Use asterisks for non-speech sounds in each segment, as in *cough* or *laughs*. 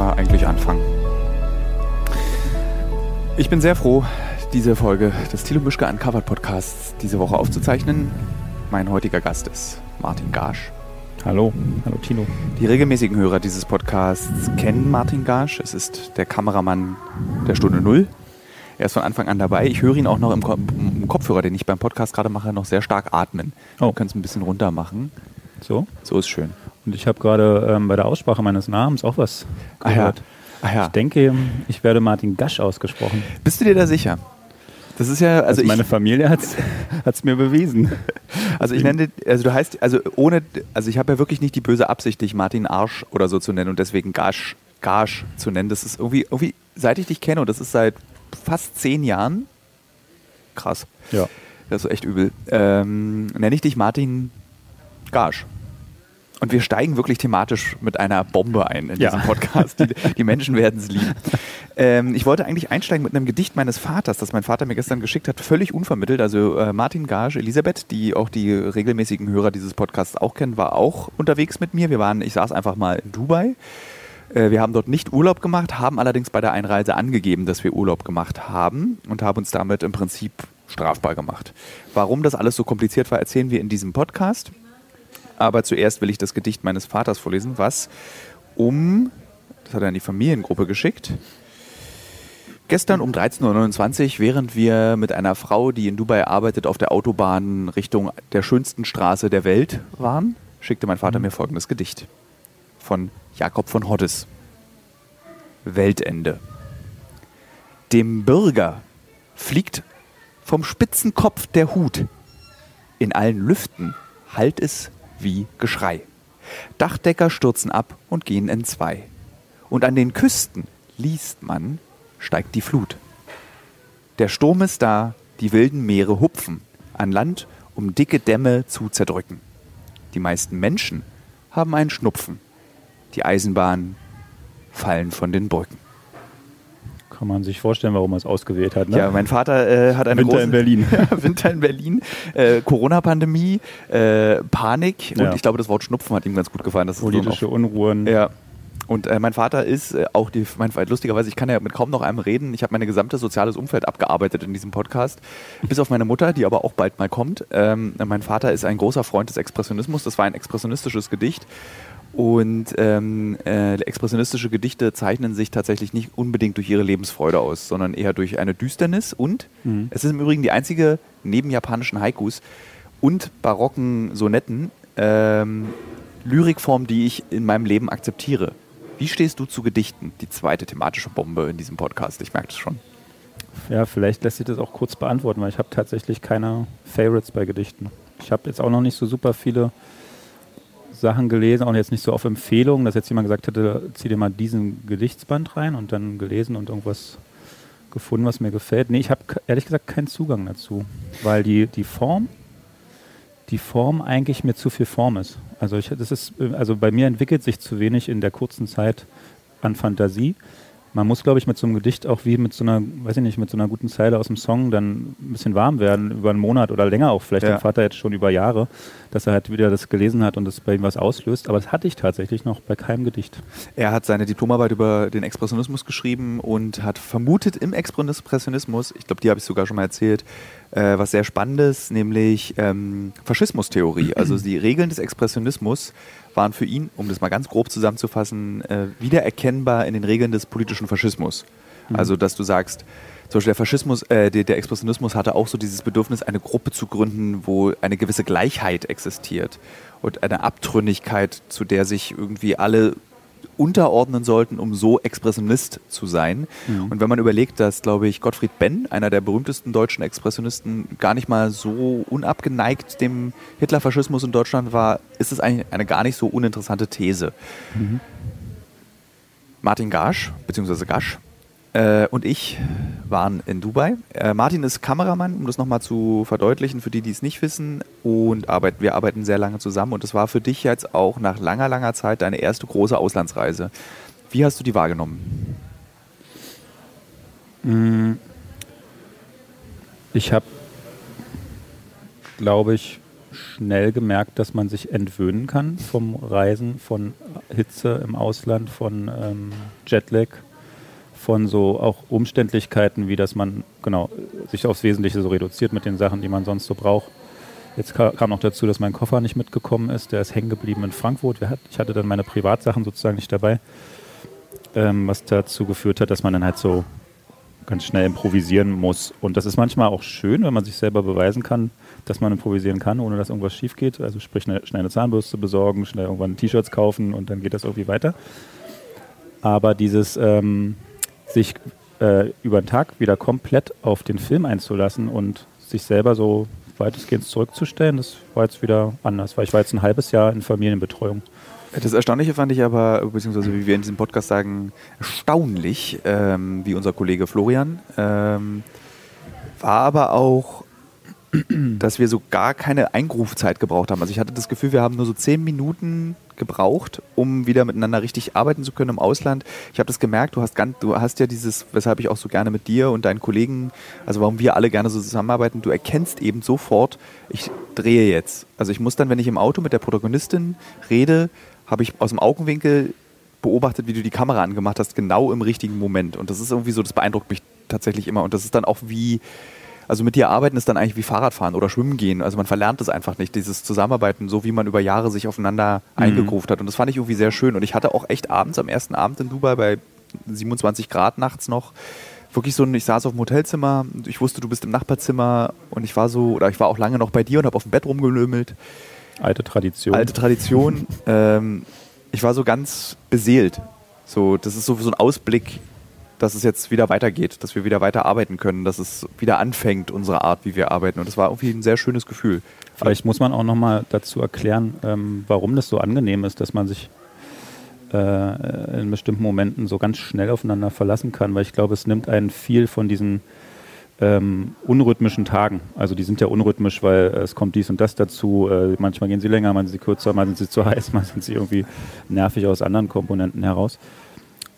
wir eigentlich anfangen? Ich bin sehr froh, diese Folge des Thilo Mischke Uncovered Podcasts diese Woche aufzuzeichnen. Mein heutiger Gast ist Martin Gasch. Hallo, hallo Tino. Die regelmäßigen Hörer dieses Podcasts kennen Martin Gasch. Es ist der Kameramann der Stunde Null. Er ist von Anfang an dabei. Ich höre ihn auch noch im, Ko im Kopfhörer, den ich beim Podcast gerade mache, noch sehr stark atmen. Oh. Du kannst ein bisschen runter machen. So? So ist schön. Und ich habe gerade ähm, bei der Aussprache meines Namens auch was gehört. Ah ja. Ah ja. Ich denke, ich werde Martin Gasch ausgesprochen. Bist du dir da sicher? Das ist ja, also, also meine Familie hat es *laughs* mir bewiesen. Also ich nenne, also du heißt, also ohne, also ich habe ja wirklich nicht die böse Absicht, dich Martin Arsch oder so zu nennen und deswegen Gasch, Gasch zu nennen. Das ist irgendwie, irgendwie, seit ich dich kenne und das ist seit fast zehn Jahren, krass. Ja. Das ist echt übel. Ähm, nenne ich dich Martin Gasch. Und wir steigen wirklich thematisch mit einer Bombe ein in ja. diesem Podcast. Die, die Menschen werden es lieben. Ähm, ich wollte eigentlich einsteigen mit einem Gedicht meines Vaters, das mein Vater mir gestern geschickt hat, völlig unvermittelt. Also äh, Martin Gage, Elisabeth, die auch die regelmäßigen Hörer dieses Podcasts auch kennen, war auch unterwegs mit mir. Wir waren, ich saß einfach mal in Dubai. Äh, wir haben dort nicht Urlaub gemacht, haben allerdings bei der Einreise angegeben, dass wir Urlaub gemacht haben und haben uns damit im Prinzip strafbar gemacht. Warum das alles so kompliziert war, erzählen wir in diesem Podcast. Aber zuerst will ich das Gedicht meines Vaters vorlesen, was um, das hat er in die Familiengruppe geschickt, gestern um 13.29 Uhr, während wir mit einer Frau, die in Dubai arbeitet, auf der Autobahn Richtung der schönsten Straße der Welt waren, schickte mein Vater mir folgendes Gedicht von Jakob von Hoddes. Weltende. Dem Bürger fliegt vom spitzen Kopf der Hut. In allen Lüften hallt es wie Geschrei. Dachdecker stürzen ab und gehen entzwei. Und an den Küsten liest man, steigt die Flut. Der Sturm ist da, die wilden Meere hupfen an Land, um dicke Dämme zu zerdrücken. Die meisten Menschen haben einen Schnupfen. Die Eisenbahnen fallen von den Brücken. Kann man sich vorstellen, warum er es ausgewählt hat. Ne? Ja, mein Vater äh, hat eine Winter große, in Berlin. *laughs* Winter in Berlin, äh, Corona-Pandemie, äh, Panik und Ja. ich glaube, das Wort Schnupfen hat ihm ganz gut gefallen. So Politische noch- Unruhen. Ja. Und äh, mein Vater ist äh, auch die, mein, lustigerweise, ich kann ja mit kaum noch einem reden. Ich habe mein gesamtes soziales Umfeld abgearbeitet in diesem Podcast. Bis auf meine Mutter, die aber auch bald mal kommt. Ähm, mein Vater ist ein großer Freund des Expressionismus. Das war ein expressionistisches Gedicht. Und ähm, äh, expressionistische Gedichte zeichnen sich tatsächlich nicht unbedingt durch ihre Lebensfreude aus, sondern eher durch eine Düsternis. Und Mhm. es ist im Übrigen die einzige neben japanischen Haikus und barocken Sonetten ähm, Lyrikform, die ich in meinem Leben akzeptiere. Wie stehst du zu Gedichten? Die zweite thematische Bombe in diesem Podcast. Ich merke das schon. Ja, vielleicht lässt sich das auch kurz beantworten, weil ich habe tatsächlich keine Favorites bei Gedichten. Ich habe jetzt auch noch nicht so super viele Sachen gelesen, auch jetzt nicht so auf Empfehlung, dass jetzt jemand gesagt hätte, zieh dir mal diesen Gedichtsband rein und dann gelesen und irgendwas gefunden, was mir gefällt. Nee, ich habe ehrlich gesagt keinen Zugang dazu, weil die, die Form, die Form eigentlich mir zu viel Form ist. Also ich, das ist, äh, also bei mir entwickelt sich zu wenig in der kurzen Zeit an Fantasie. Man muss, glaube ich, mit so einem Gedicht auch wie mit so einer, weiß ich nicht, mit so einer guten Zeile aus dem Song dann ein bisschen warm werden, über einen Monat oder länger auch, vielleicht Ja. mein Vater jetzt schon über Jahre, dass er halt wieder das gelesen hat und das bei ihm was auslöst. Aber das hatte ich tatsächlich noch bei keinem Gedicht. Er hat seine Diplomarbeit über den Expressionismus geschrieben und hat vermutet im Expressionismus, ich glaube, die habe ich sogar schon mal erzählt, äh, was sehr Spannendes, nämlich ähm, Faschismustheorie. *clears throat* Also die Regeln des Expressionismus waren für ihn, um das mal ganz grob zusammenzufassen, äh, wiedererkennbar in den Regeln des politischen Faschismus. Also, dass du sagst, zum Beispiel der Faschismus, äh, der, der Expressionismus hatte auch so dieses Bedürfnis, eine Gruppe zu gründen, wo eine gewisse Gleichheit existiert und eine Abtrünnigkeit, zu der sich irgendwie alle unterordnen sollten, um so Expressionist zu sein. Und wenn man überlegt, dass, glaube ich, Gottfried Benn, einer der berühmtesten deutschen Expressionisten, gar nicht mal so unabgeneigt dem Hitlerfaschismus in Deutschland war, ist es eigentlich eine gar nicht so uninteressante These. Martin Gasch, beziehungsweise Gasch, äh, und ich waren in Dubai. Äh, Martin ist Kameramann, um das nochmal zu verdeutlichen, für die, die es nicht wissen. Und arbeit, wir arbeiten sehr lange zusammen. Und das war für dich jetzt auch nach langer, langer Zeit deine erste große Auslandsreise. Wie hast du die wahrgenommen? Ich habe, glaube ich, schnell gemerkt, dass man sich entwöhnen kann vom Reisen, von Hitze im Ausland, von ähm, Jetlag, von so auch Umständlichkeiten, wie dass man genau sich aufs Wesentliche so reduziert mit den Sachen, die man sonst so braucht. Jetzt kam noch dazu, dass mein Koffer nicht mitgekommen ist. Der ist hängen geblieben in Frankfurt. Ich hatte dann meine Privatsachen sozusagen nicht dabei, ähm, was dazu geführt hat, dass man dann halt so ganz schnell improvisieren muss. Und das ist manchmal auch schön, wenn man sich selber beweisen kann, dass man improvisieren kann, ohne dass irgendwas schief geht. Also sprich, schnell eine Zahnbürste besorgen, schnell irgendwann T-Shirts kaufen und dann geht das irgendwie weiter. Aber dieses ähm, sich äh, über den Tag wieder komplett auf den Film einzulassen und sich selber so weitestgehend zurückzustellen, das war jetzt wieder anders, weil ich war jetzt ein halbes Jahr in Familienbetreuung. Das Erstaunliche fand ich aber, beziehungsweise wie wir in diesem Podcast sagen, erstaunlich, ähm, wie unser Kollege Florian, ähm, war aber auch, dass wir so gar keine Eingrufzeit gebraucht haben. Also ich hatte das Gefühl, wir haben nur so zehn Minuten gebraucht, um wieder miteinander richtig arbeiten zu können im Ausland. Ich habe das gemerkt, du hast, ganz, du hast ja dieses, weshalb ich auch so gerne mit dir und deinen Kollegen, also warum wir alle gerne so zusammenarbeiten, du erkennst eben sofort, ich drehe jetzt. Also ich muss dann, wenn ich im Auto mit der Protagonistin rede, habe ich aus dem Augenwinkel beobachtet, wie du die Kamera angemacht hast, genau im richtigen Moment. Und das ist irgendwie so, das beeindruckt mich tatsächlich immer. Und das ist dann auch wie, also mit dir arbeiten ist dann eigentlich wie Fahrradfahren oder Schwimmen gehen. Also man verlernt es einfach nicht, dieses Zusammenarbeiten, so wie man über Jahre sich aufeinander mhm. eingegruft hat. Und das fand ich irgendwie sehr schön. Und ich hatte auch echt abends, am ersten Abend in Dubai bei 27 Grad nachts noch, wirklich so ein, ich saß auf dem Hotelzimmer, ich wusste, du bist im Nachbarzimmer und ich war so, oder ich war auch lange noch bei dir und habe auf dem Bett rumgelömelt. Alte Tradition. Alte Tradition. *laughs* ähm, ich war so ganz beseelt. So, das ist so, so ein Ausblick, dass es jetzt wieder weitergeht, dass wir wieder weiter arbeiten können, dass es wieder anfängt, unsere Art, wie wir arbeiten. Und das war irgendwie ein sehr schönes Gefühl. Vielleicht muss man auch nochmal dazu erklären, ähm, warum das so angenehm ist, dass man sich äh, in bestimmten Momenten so ganz schnell aufeinander verlassen kann, weil ich glaube, es nimmt einen viel von diesen ähm, unrhythmischen Tagen. Also die sind ja unrhythmisch, weil es kommt dies und das dazu. Äh, manchmal gehen sie länger, manchmal sind sie kürzer, manchmal sind sie zu *laughs* heiß, manchmal sind sie irgendwie nervig aus anderen Komponenten heraus.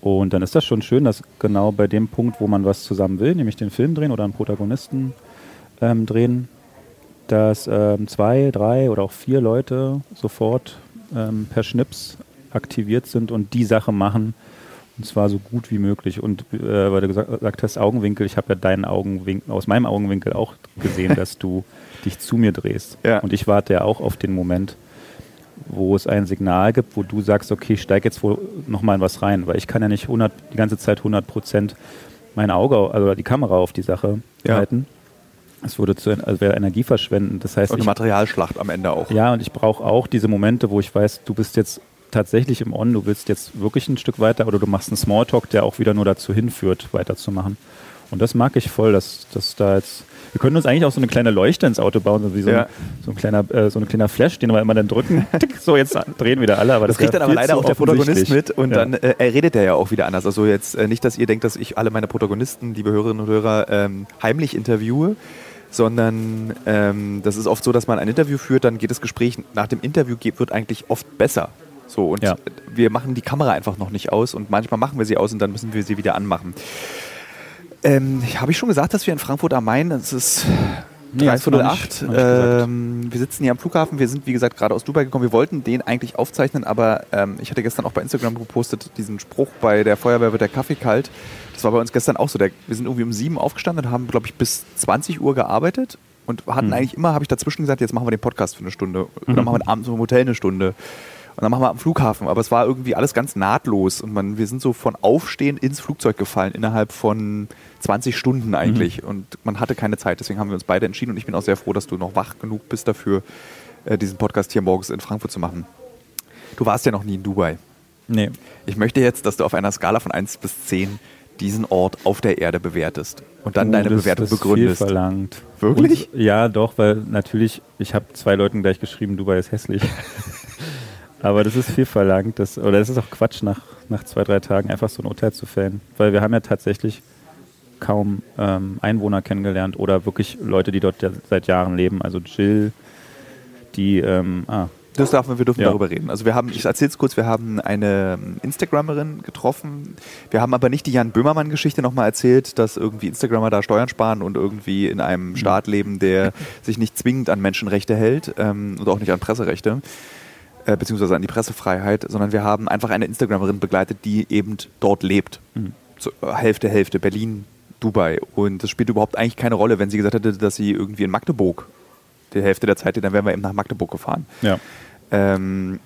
Und dann ist das schon schön, dass genau bei dem Punkt, wo man was zusammen will, nämlich den Film drehen oder einen Protagonisten ähm, drehen, dass ähm, zwei, drei oder auch vier Leute sofort ähm, per Schnips aktiviert sind und die Sache machen, und zwar so gut wie möglich. Und äh, weil du gesagt, hast, Augenwinkel, ich habe ja deinen Augenwinkel, aus meinem Augenwinkel auch gesehen, *laughs* dass du dich zu mir drehst. Ja. Und ich warte ja auch auf den Moment, wo es ein Signal gibt, wo du sagst, okay, ich steige jetzt wohl nochmal in was rein, weil ich kann ja nicht 100, die ganze Zeit 100 Prozent mein Auge, also die Kamera auf die Sache ja. halten. Es würde zu, also wäre Energie verschwenden. Das heißt, und eine Materialschlacht am Ende auch. Ja, und ich brauche auch diese Momente, wo ich weiß, du bist jetzt tatsächlich im On, du willst jetzt wirklich ein Stück weiter oder du machst einen Smalltalk, der auch wieder nur dazu hinführt, weiterzumachen. Und das mag ich voll, dass, dass da jetzt. Wir können uns eigentlich auch so eine kleine Leuchte ins Auto bauen, so wie so, ja. ein, so ein kleiner, äh, so ein kleiner Flash, den wir immer dann drücken. *laughs* so, jetzt drehen wieder alle. Aber das, das kriegt dann aber leider auch der Protagonist mit und ja. dann äh, er redet er ja auch wieder anders. Also jetzt äh, nicht, dass ihr denkt, dass ich alle meine Protagonisten, liebe Hörerinnen und Hörer, ähm, heimlich interviewe sondern ähm, das ist oft so, dass man ein Interview führt, dann geht das Gespräch nach dem Interview geht, wird eigentlich oft besser. So, und ja. wir machen die Kamera einfach noch nicht aus und manchmal machen wir sie aus und dann müssen wir sie wieder anmachen. Ähm, Habe ich schon gesagt, dass wir in Frankfurt am Main, es ist nee, ähm, wir sitzen hier am Flughafen, wir sind wie gesagt gerade aus Dubai gekommen, wir wollten den eigentlich aufzeichnen, aber ähm, ich hatte gestern auch bei Instagram gepostet, diesen Spruch, bei der Feuerwehr wird der Kaffee kalt. Das war bei uns gestern auch so, der, wir sind irgendwie um sieben aufgestanden und haben, glaube ich, bis 20 Uhr gearbeitet und hatten mhm. eigentlich immer, habe ich dazwischen gesagt, jetzt machen wir den Podcast für eine Stunde oder mhm. machen wir abends im Hotel eine Stunde. Und dann machen wir am Flughafen. Aber es war irgendwie alles ganz nahtlos. Und man, wir sind so von Aufstehen ins Flugzeug gefallen, innerhalb von 20 Stunden eigentlich. Mhm. Und man hatte keine Zeit. Deswegen haben wir uns beide entschieden. Und ich bin auch sehr froh, dass du noch wach genug bist dafür, äh, diesen Podcast hier morgens in Frankfurt zu machen. Du warst ja noch nie in Dubai. Nee. Ich möchte jetzt, dass du auf einer Skala von 1 bis 10 diesen Ort auf der Erde bewertest und dann oh, deine das, Bewertung das begründest. Viel verlangt. Wirklich? Und, ja, doch, weil natürlich, ich habe zwei Leuten gleich geschrieben, Dubai ist hässlich. *laughs* Aber das ist viel verlangt. Das, oder es ist auch Quatsch, nach, nach zwei, drei Tagen einfach so ein Urteil zu fällen. Weil wir haben ja tatsächlich kaum ähm, Einwohner kennengelernt oder wirklich Leute, die dort seit Jahren leben. Also Jill, die, ähm, ah, Das darf man, wir dürfen Ja. darüber reden. Also wir haben, ich erzähle es kurz, wir haben eine ähm, Instagrammerin getroffen. Wir haben aber nicht die Jan Böhmermann-Geschichte nochmal erzählt, dass irgendwie Instagrammer da Steuern sparen und irgendwie in einem Staat leben, der *laughs* sich nicht zwingend an Menschenrechte hält ähm, und auch nicht an Presserechte, äh, beziehungsweise an die Pressefreiheit, sondern wir haben einfach eine Instagrammerin begleitet, die eben dort lebt. Mhm. So, äh, Hälfte, Hälfte, Berlin, Dubai. Und das spielt überhaupt eigentlich keine Rolle, wenn sie gesagt hätte, dass sie irgendwie in Magdeburg die Hälfte der Zeit, dann wären wir eben nach Magdeburg gefahren. Ja. Ähm,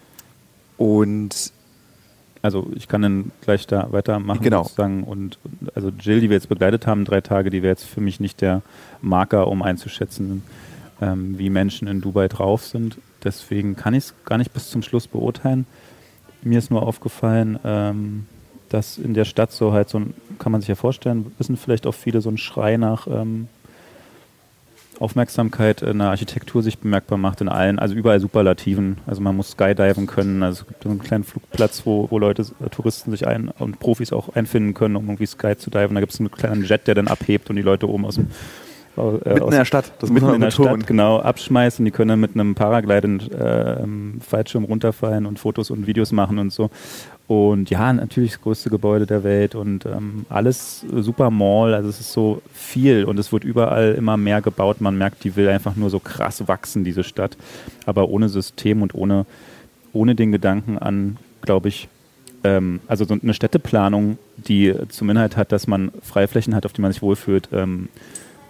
und Also ich kann dann gleich da weitermachen Genau. sozusagen. Und und also Jill, die wir jetzt begleitet haben, drei Tage, die wäre jetzt für mich nicht der Marker, um einzuschätzen, ähm, wie Menschen in Dubai drauf sind. Deswegen kann ich es gar nicht bis zum Schluss beurteilen. Mir ist nur aufgefallen, ähm, dass in der Stadt so halt so ein, kann man sich ja vorstellen, wissen vielleicht auch viele, so ein Schrei nach ähm, Aufmerksamkeit in der Architektur sich bemerkbar macht in allen, also überall Superlativen. Also man muss Skydiven können, also es gibt so einen kleinen Flugplatz, wo, wo Leute, äh, Touristen sich ein und Profis auch einfinden können, um irgendwie Sky zu diven. Da gibt es einen kleinen Jet, der dann abhebt und die Leute oben aus dem äh, mitten in der Stadt, das mitten in der betonen. Stadt genau abschmeißen. Die können dann mit einem Paragliden äh, ähm, Fallschirm runterfallen und Fotos und Videos machen und so. Und ja, natürlich das größte Gebäude der Welt und ähm, alles super Mall. Also es ist so viel und es wird überall immer mehr gebaut. Man merkt, die will einfach nur so krass wachsen, diese Stadt. Aber ohne System und ohne, ohne den Gedanken an, glaube ich, ähm, also so eine Städteplanung, die zum Inhalt hat, dass man Freiflächen hat, auf die man sich wohlfühlt. Ähm,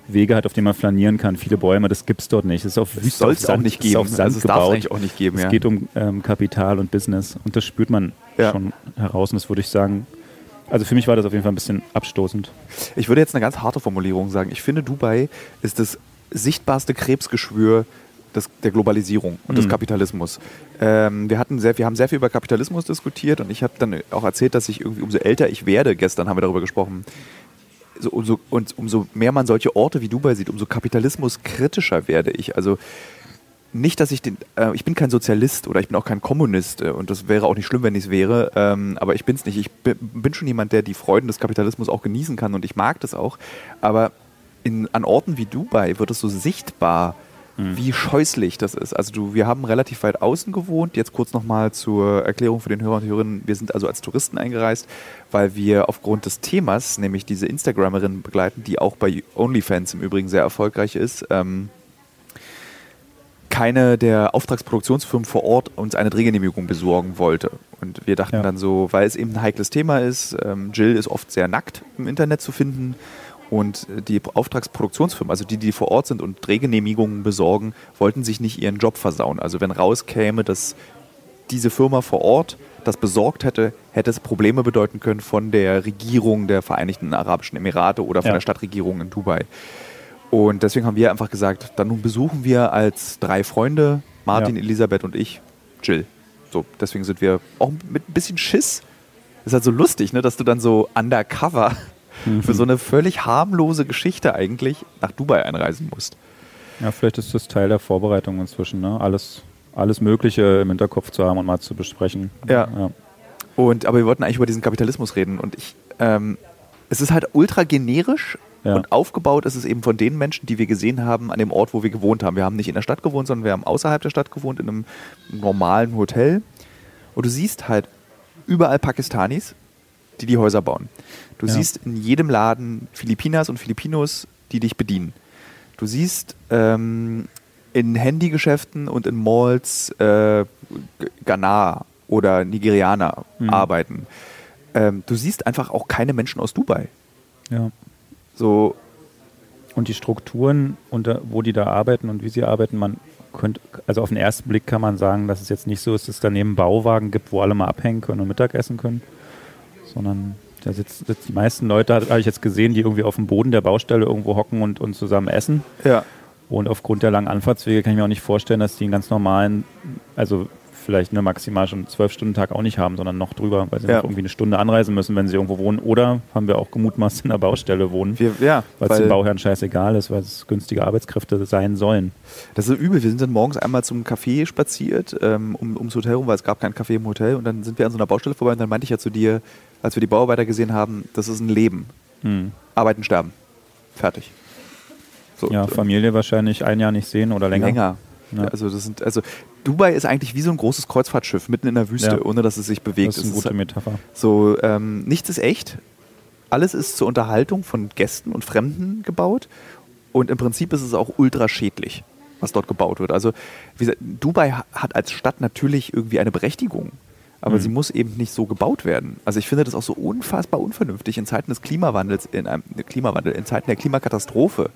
Wege hat, auf denen man flanieren kann, viele Bäume, das gibt es dort nicht. Das ist auf Wüste, soll es auch nicht geben. auf Sand also es es gebaut. eigentlich auch nicht geben. Es Ja. geht um ähm, Kapital und Business und das spürt man Ja. schon heraus und das würde ich sagen, also für mich war das auf jeden Fall ein bisschen abstoßend. Ich würde jetzt eine ganz harte Formulierung sagen. Ich finde, Dubai ist das sichtbarste Krebsgeschwür des, der Globalisierung und des Mhm. Kapitalismus. Ähm, wir, hatten sehr, wir haben sehr viel über Kapitalismus diskutiert und ich habe dann auch erzählt, dass ich irgendwie, umso älter ich werde, gestern haben wir darüber gesprochen, so, umso, und umso mehr man solche Orte wie Dubai sieht, umso kapitalismuskritischer werde ich. Also nicht, dass ich den, äh, ich bin kein Sozialist oder ich bin auch kein Kommunist äh, und das wäre auch nicht schlimm, wenn ich es wäre, ähm, aber ich bin es nicht. Ich bin, schon jemand, der die Freuden des Kapitalismus auch genießen kann und ich mag das auch, aber in, an Orten wie Dubai wird es so sichtbar, wie scheußlich das ist. Also du, wir haben relativ weit außen gewohnt. Jetzt kurz nochmal zur Erklärung für den Hörer und Hörerinnen. Wir sind also als Touristen eingereist, weil wir aufgrund des Themas, nämlich diese Instagramerin begleiten, die auch bei OnlyFans im Übrigen sehr erfolgreich ist, ähm, keine der Auftragsproduktionsfirmen vor Ort uns eine Drehgenehmigung besorgen wollte. Und wir dachten Ja. dann so, weil es eben ein heikles Thema ist, ähm, Jill ist oft sehr nackt im Internet zu finden und äh, die Auftragsproduktionsfirmen, also die, die vor Ort sind und Drehgenehmigungen besorgen, wollten sich nicht ihren Job versauen. Also wenn rauskäme, dass diese Firma vor Ort das besorgt hätte, hätte es Probleme bedeuten können von der Regierung der Vereinigten Arabischen Emirate oder von Ja. der Stadtregierung in Dubai. Und deswegen haben wir einfach gesagt, dann nun besuchen wir als drei Freunde, Martin, Ja. Elisabeth und ich, Jill. So, deswegen sind wir auch mit ein bisschen Schiss. ist halt so lustig, ne, dass du dann so undercover für so eine völlig harmlose Geschichte eigentlich nach Dubai einreisen musst. Ja, vielleicht ist das Teil der Vorbereitung inzwischen, ne? Alles, alles Mögliche im Hinterkopf zu haben und mal zu besprechen. Ja. ja. Und, aber wir wollten eigentlich über diesen Kapitalismus reden. Und ich, ähm, es ist halt ultra generisch Ja. und aufgebaut ist es eben von den Menschen, die wir gesehen haben, an dem Ort, wo wir gewohnt haben. Wir haben nicht in der Stadt gewohnt, sondern wir haben außerhalb der Stadt gewohnt, in einem normalen Hotel. Und du siehst halt überall Pakistanis, die die Häuser bauen. Du Ja. siehst in jedem Laden Filipinas und Filipinos, die dich bedienen. Du siehst ähm, in Handygeschäften und in Malls äh, Ghana oder Nigerianer Mhm. arbeiten. Ähm, du siehst einfach auch keine Menschen aus Dubai. ja. So, Und die Strukturen, unter, wo die da arbeiten und wie sie arbeiten, man könnte, also auf den ersten Blick kann man sagen, dass es jetzt nicht so ist, dass es daneben Bauwagen gibt, wo alle mal abhängen können und Mittagessen können, sondern da sitzen sitzt die meisten Leute, habe ich jetzt gesehen, die irgendwie auf dem Boden der Baustelle irgendwo hocken und, und zusammen essen. ja. Und aufgrund der langen Anfahrtswege kann ich mir auch nicht vorstellen, dass die einen ganz normalen, also vielleicht eine maximal schon zwölf Stunden Tag auch nicht haben, sondern noch drüber, weil sie Ja. noch irgendwie eine Stunde anreisen müssen, wenn sie irgendwo wohnen. Oder haben wir auch gemutmaßt in der Baustelle wohnen, Wir, ja, weil es den weil Bauherren scheißegal ist, weil es günstige Arbeitskräfte sein sollen. das ist übel. Wir sind dann morgens einmal zum Café spaziert, ähm, um, ums Hotel rum, weil es gab kein Café im Hotel. Und dann sind wir an so einer Baustelle vorbei und dann meinte ich ja zu dir, als wir die Bauarbeiter gesehen haben, das ist ein Leben. Hm. Arbeiten, sterben. Fertig. So, Ja, Familie wahrscheinlich ein Jahr nicht sehen oder länger. länger. Ja. Also das sind, also Dubai ist eigentlich wie so ein großes Kreuzfahrtschiff mitten in der Wüste, ja. ohne dass es sich bewegt. Das ist eine gute ist Metapher. So, ähm, nichts ist echt. Alles ist zur Unterhaltung von Gästen und Fremden gebaut. Und im Prinzip ist es auch ultra schädlich, was dort gebaut wird. Also gesagt, Dubai hat als Stadt natürlich irgendwie eine Berechtigung aber mhm. sie muss eben nicht so gebaut werden. Also ich finde das auch so unfassbar unvernünftig in Zeiten des Klimawandels, in einem Klimawandel, in Zeiten der Klimakatastrophe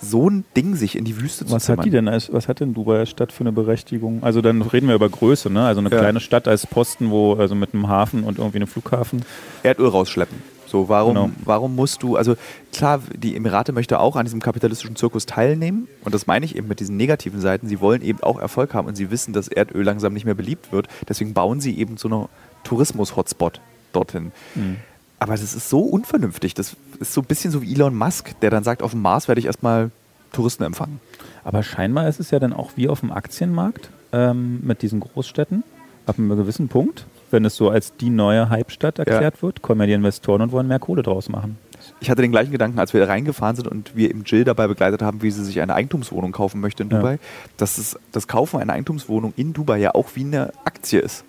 so ein Ding sich in die Wüste zu Was zimmern. hat die denn als, was hat denn Dubai als Stadt für eine Berechtigung? Also dann reden wir über Größe, ne? Also eine ja. kleine Stadt als Posten, wo, also mit einem Hafen und irgendwie einem Flughafen. Erdöl rausschleppen. So, warum, genau. warum musst du, also klar, die Emirate möchte auch an diesem kapitalistischen Zirkus teilnehmen und das meine ich eben mit diesen negativen Seiten. Sie wollen eben auch Erfolg haben und sie wissen, dass Erdöl langsam nicht mehr beliebt wird. Deswegen bauen sie eben so einen Tourismus-Hotspot dorthin. Mhm. Aber das ist so unvernünftig. Das ist so ein bisschen so wie Elon Musk, der dann sagt, auf dem Mars werde ich erstmal Touristen empfangen. Aber scheinbar ist es ja dann auch wie auf dem Aktienmarkt ähm, mit diesen Großstädten. Ab einem gewissen Punkt, wenn es so als die neue Hype-Stadt erklärt ja. wird, kommen ja die Investoren und wollen mehr Kohle draus machen. Ich hatte den gleichen Gedanken, als wir reingefahren sind und wir im Jill dabei begleitet haben, wie sie sich eine Eigentumswohnung kaufen möchte in Dubai, ja. dass es, das Kaufen einer Eigentumswohnung in Dubai ja auch wie eine Aktie ist.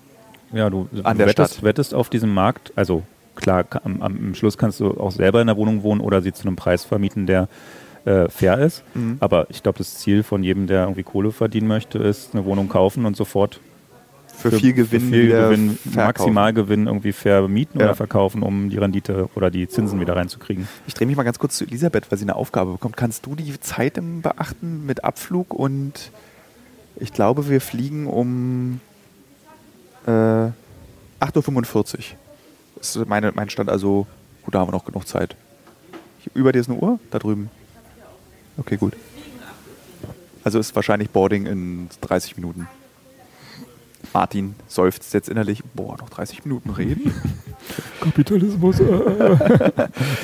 Ja, du, an der wettest, Stadt. wettest auf diesem Markt, also klar, am, am, Schluss kannst du auch selber in der Wohnung wohnen oder sie zu einem Preis vermieten, der äh, fair ist. Mhm. Aber ich glaube, das Ziel von jedem, der irgendwie Kohle verdienen möchte, ist eine Wohnung kaufen und sofort für, für viel Gewinn, für viel Gewinn Maximalgewinn irgendwie fair mieten ja. oder verkaufen, um die Rendite oder die Zinsen wieder reinzukriegen. Ich drehe mich mal ganz kurz zu Elisabeth, weil sie eine Aufgabe bekommt. Kannst du die Zeit beachten mit Abflug und ich glaube, wir fliegen um äh, 8.45 Uhr ist meine, mein Stand also, gut, da haben wir noch genug Zeit. Über dir ist eine Uhr? Da drüben. Okay, gut. Also ist wahrscheinlich Boarding in 30 Minuten. Martin seufzt jetzt innerlich, boah, noch 30 Minuten reden. *laughs* Kapitalismus, äh, äh.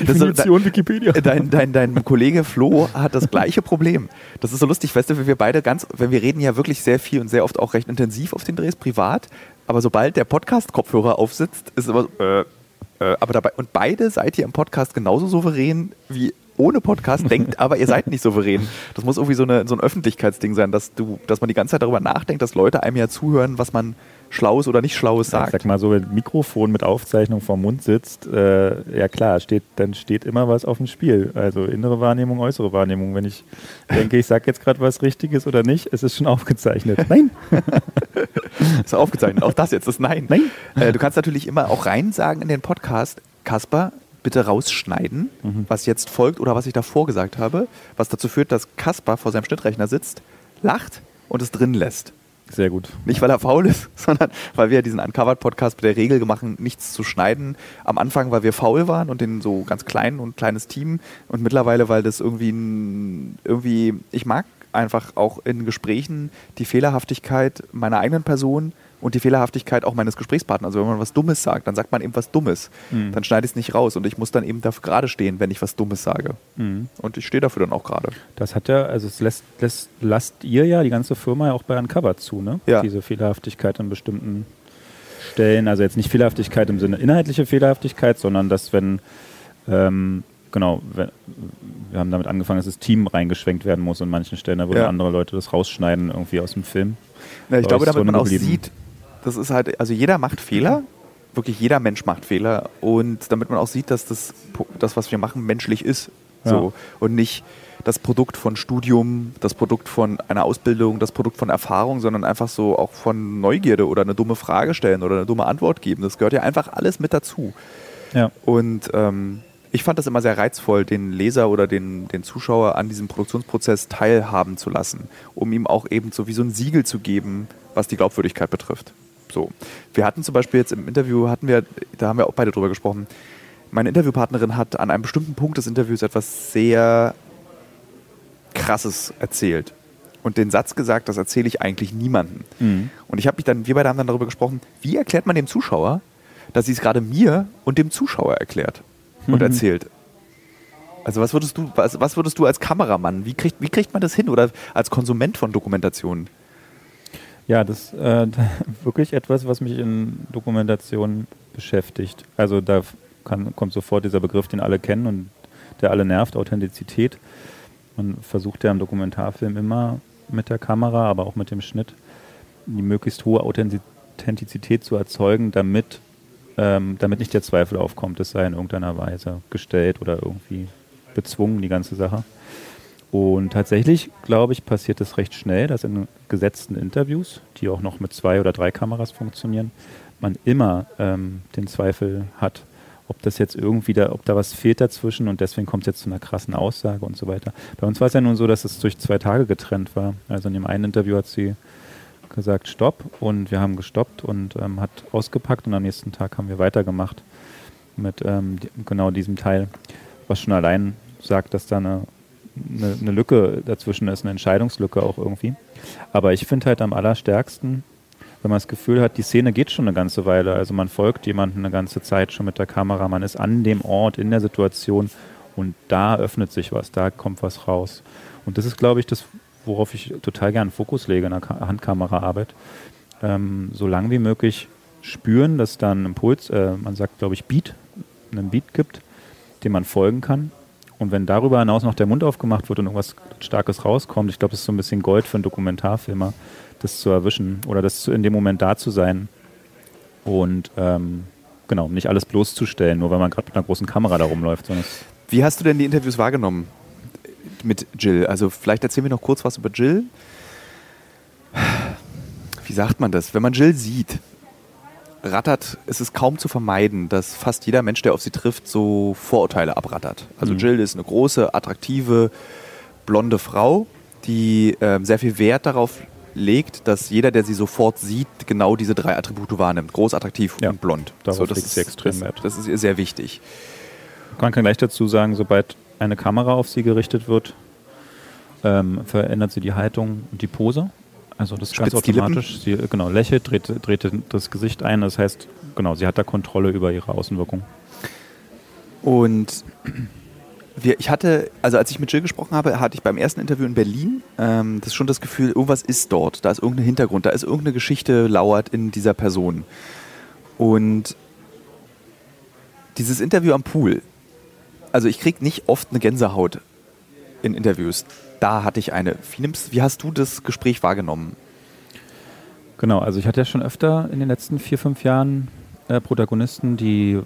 *laughs* Definition Wikipedia. Dein, dein, dein Kollege Flo hat das gleiche Problem. Das ist so lustig, weißt du, wir beide ganz, wenn wir reden ja wirklich sehr viel und sehr oft auch recht intensiv auf den Drehs privat, aber sobald der Podcast-Kopfhörer aufsitzt, ist immer so, äh, äh, aber dabei, und beide seid ihr im Podcast genauso souverän wie ohne Podcast, denkt aber, ihr seid nicht souverän. Das muss irgendwie so, eine, so ein Öffentlichkeitsding sein, dass, du, dass man die ganze Zeit darüber nachdenkt, dass Leute einem ja zuhören, was man Schlaues oder nicht Schlaues sagt. Ich sag mal so, wenn ein Mikrofon mit Aufzeichnung vom Mund sitzt, äh, ja klar, steht, dann steht immer was auf dem Spiel. Also innere Wahrnehmung, äußere Wahrnehmung. Wenn ich denke, ich sage jetzt gerade was Richtiges oder nicht, es ist schon aufgezeichnet. *laughs* Nein. *laughs* ist aufgezeichnet. Auch das jetzt ist Nein. Nein. Äh, du kannst natürlich immer auch rein sagen in den Podcast, Kasper, bitte rausschneiden, mhm. was jetzt folgt oder was ich davor gesagt habe, was dazu führt, dass Kasper vor seinem Schnittrechner sitzt, lacht und es drin lässt. Sehr gut. Nicht, weil er faul ist, *laughs* sondern weil wir diesen Uncovered-Podcast mit der Regel gemacht haben, nichts zu schneiden. Am Anfang, weil wir faul waren und den so ganz klein und kleines Team. Und mittlerweile, weil das irgendwie, irgendwie, ich mag einfach auch in Gesprächen die Fehlerhaftigkeit meiner eigenen Person und die Fehlerhaftigkeit auch meines Gesprächspartners. Also wenn man was Dummes sagt, dann sagt man eben was Dummes. Mhm. Dann schneide ich es nicht raus und ich muss dann eben dafür gerade stehen, wenn ich was Dummes sage. Mhm. Und ich stehe dafür dann auch gerade. Das hat ja, also es lässt, lässt, lasst ihr ja, die ganze Firma ja auch bei Uncover zu, ne? Ja. Diese Fehlerhaftigkeit an bestimmten Stellen. Also jetzt nicht Fehlerhaftigkeit im Sinne inhaltliche Fehlerhaftigkeit, sondern dass wenn ähm, genau, wir, wir, haben damit angefangen, dass das Team reingeschwenkt werden muss an manchen Stellen, da würden ja. andere Leute das rausschneiden irgendwie aus dem Film. Ja, ich glaube, damit man auch sieht, das ist halt, also jeder macht Fehler, wirklich jeder Mensch macht Fehler und damit man auch sieht, dass das, das was wir machen, menschlich ist. So. Und nicht das Produkt von Studium, das Produkt von einer Ausbildung, das Produkt von Erfahrung, sondern einfach so auch von Neugierde oder eine dumme Frage stellen oder eine dumme Antwort geben. Das gehört ja einfach alles mit dazu. Ja. Und ähm, ich fand das immer sehr reizvoll, den Leser oder den, den Zuschauer an diesem Produktionsprozess teilhaben zu lassen, um ihm auch eben so wie so ein Siegel zu geben, was die Glaubwürdigkeit betrifft. So. Wir hatten zum Beispiel jetzt im Interview, hatten wir, da haben wir auch beide drüber gesprochen, meine Interviewpartnerin hat an einem bestimmten Punkt des Interviews etwas sehr Krasses erzählt. Und den Satz gesagt, das erzähle ich eigentlich niemandem. Mhm. Und ich habe mich dann, wir beide haben dann darüber gesprochen, wie erklärt man dem Zuschauer, dass sie es gerade mir und dem Zuschauer erklärt und mhm. erzählt. Also was würdest du, was, was würdest du als Kameramann, wie kriegt, wie kriegt man das hin oder als Konsument von Dokumentationen? Ja, das ist äh, *laughs* wirklich etwas, was mich in Dokumentationen beschäftigt. Also da kann, kommt sofort dieser Begriff, den alle kennen und der alle nervt, Authentizität. Man versucht ja im Dokumentarfilm immer mit der Kamera, aber auch mit dem Schnitt, die möglichst hohe Authentizität zu erzeugen, damit, ähm, damit nicht der Zweifel aufkommt, es sei in irgendeiner Weise gestellt oder irgendwie bezwungen, die ganze Sache. Und tatsächlich, glaube ich, passiert es recht schnell, dass in gesetzten Interviews, die auch noch mit zwei oder drei Kameras funktionieren, man immer ähm, den Zweifel hat, ob das jetzt irgendwie da, ob da was fehlt dazwischen und deswegen kommt es jetzt zu einer krassen Aussage und so weiter. Bei uns war es ja nun so, dass es durch zwei Tage getrennt war. Also in dem einen Interview hat sie gesagt, stopp und wir haben gestoppt und ähm, hat ausgepackt und am nächsten Tag haben wir weitergemacht mit ähm, genau diesem Teil, was schon allein sagt, dass da eine, eine, eine Lücke dazwischen ist, eine Entscheidungslücke auch irgendwie. Aber ich finde halt am allerstärksten, wenn man das Gefühl hat, die Szene geht schon eine ganze Weile. Also man folgt jemandem eine ganze Zeit schon mit der Kamera, man ist an dem Ort, in der Situation und da öffnet sich was, da kommt was raus. Und das ist, glaube ich, das, worauf ich total gerne Fokus lege in der Handkameraarbeit. Ähm, so lang wie möglich spüren, dass da ein Impuls, äh, man sagt, glaube ich, Beat, einen Beat gibt, dem man folgen kann. Und wenn darüber hinaus noch der Mund aufgemacht wird und irgendwas Starkes rauskommt, ich glaube, das ist so ein bisschen Gold für einen Dokumentarfilmer, das zu erwischen oder das in dem Moment da zu sein und ähm, genau, nicht alles bloßzustellen, nur weil man gerade mit einer großen Kamera da rumläuft. Wie hast du denn die Interviews wahrgenommen mit Jill? Also vielleicht erzählen wir noch kurz was über Jill. Wie sagt man das? Wenn man Jill sieht, rattert, ist es kaum zu vermeiden, dass fast jeder Mensch, der auf sie trifft, so Vorurteile abrattert. Also mhm. Jill ist eine große, attraktive, blonde Frau, die äh, sehr viel Wert darauf legt, dass jeder, der sie sofort sieht, genau diese drei Attribute wahrnimmt. Groß, attraktiv ja, und blond. so, das ist, extrem das, das ist ihr sehr wichtig. Man kann gleich dazu sagen, sobald eine Kamera auf sie gerichtet wird, ähm, verändert sie die Haltung und die Pose. Also das ist ganz automatisch. Sie genau, lächelt, dreht, dreht das Gesicht ein. Das heißt, genau, sie hat da Kontrolle über ihre Außenwirkung. Und wir, ich hatte, also als ich mit Jill gesprochen habe, hatte ich beim ersten Interview in Berlin ähm, das schon das Gefühl, irgendwas ist dort, da ist irgendein Hintergrund, da ist irgendeine Geschichte lauert in dieser Person. Und dieses Interview am Pool, also ich kriege nicht oft eine Gänsehaut in Interviews. Da hatte ich eine. Wie, wie hast du das Gespräch wahrgenommen? Genau, also ich hatte ja schon öfter in den letzten vier, fünf Jahren äh, Protagonisten, die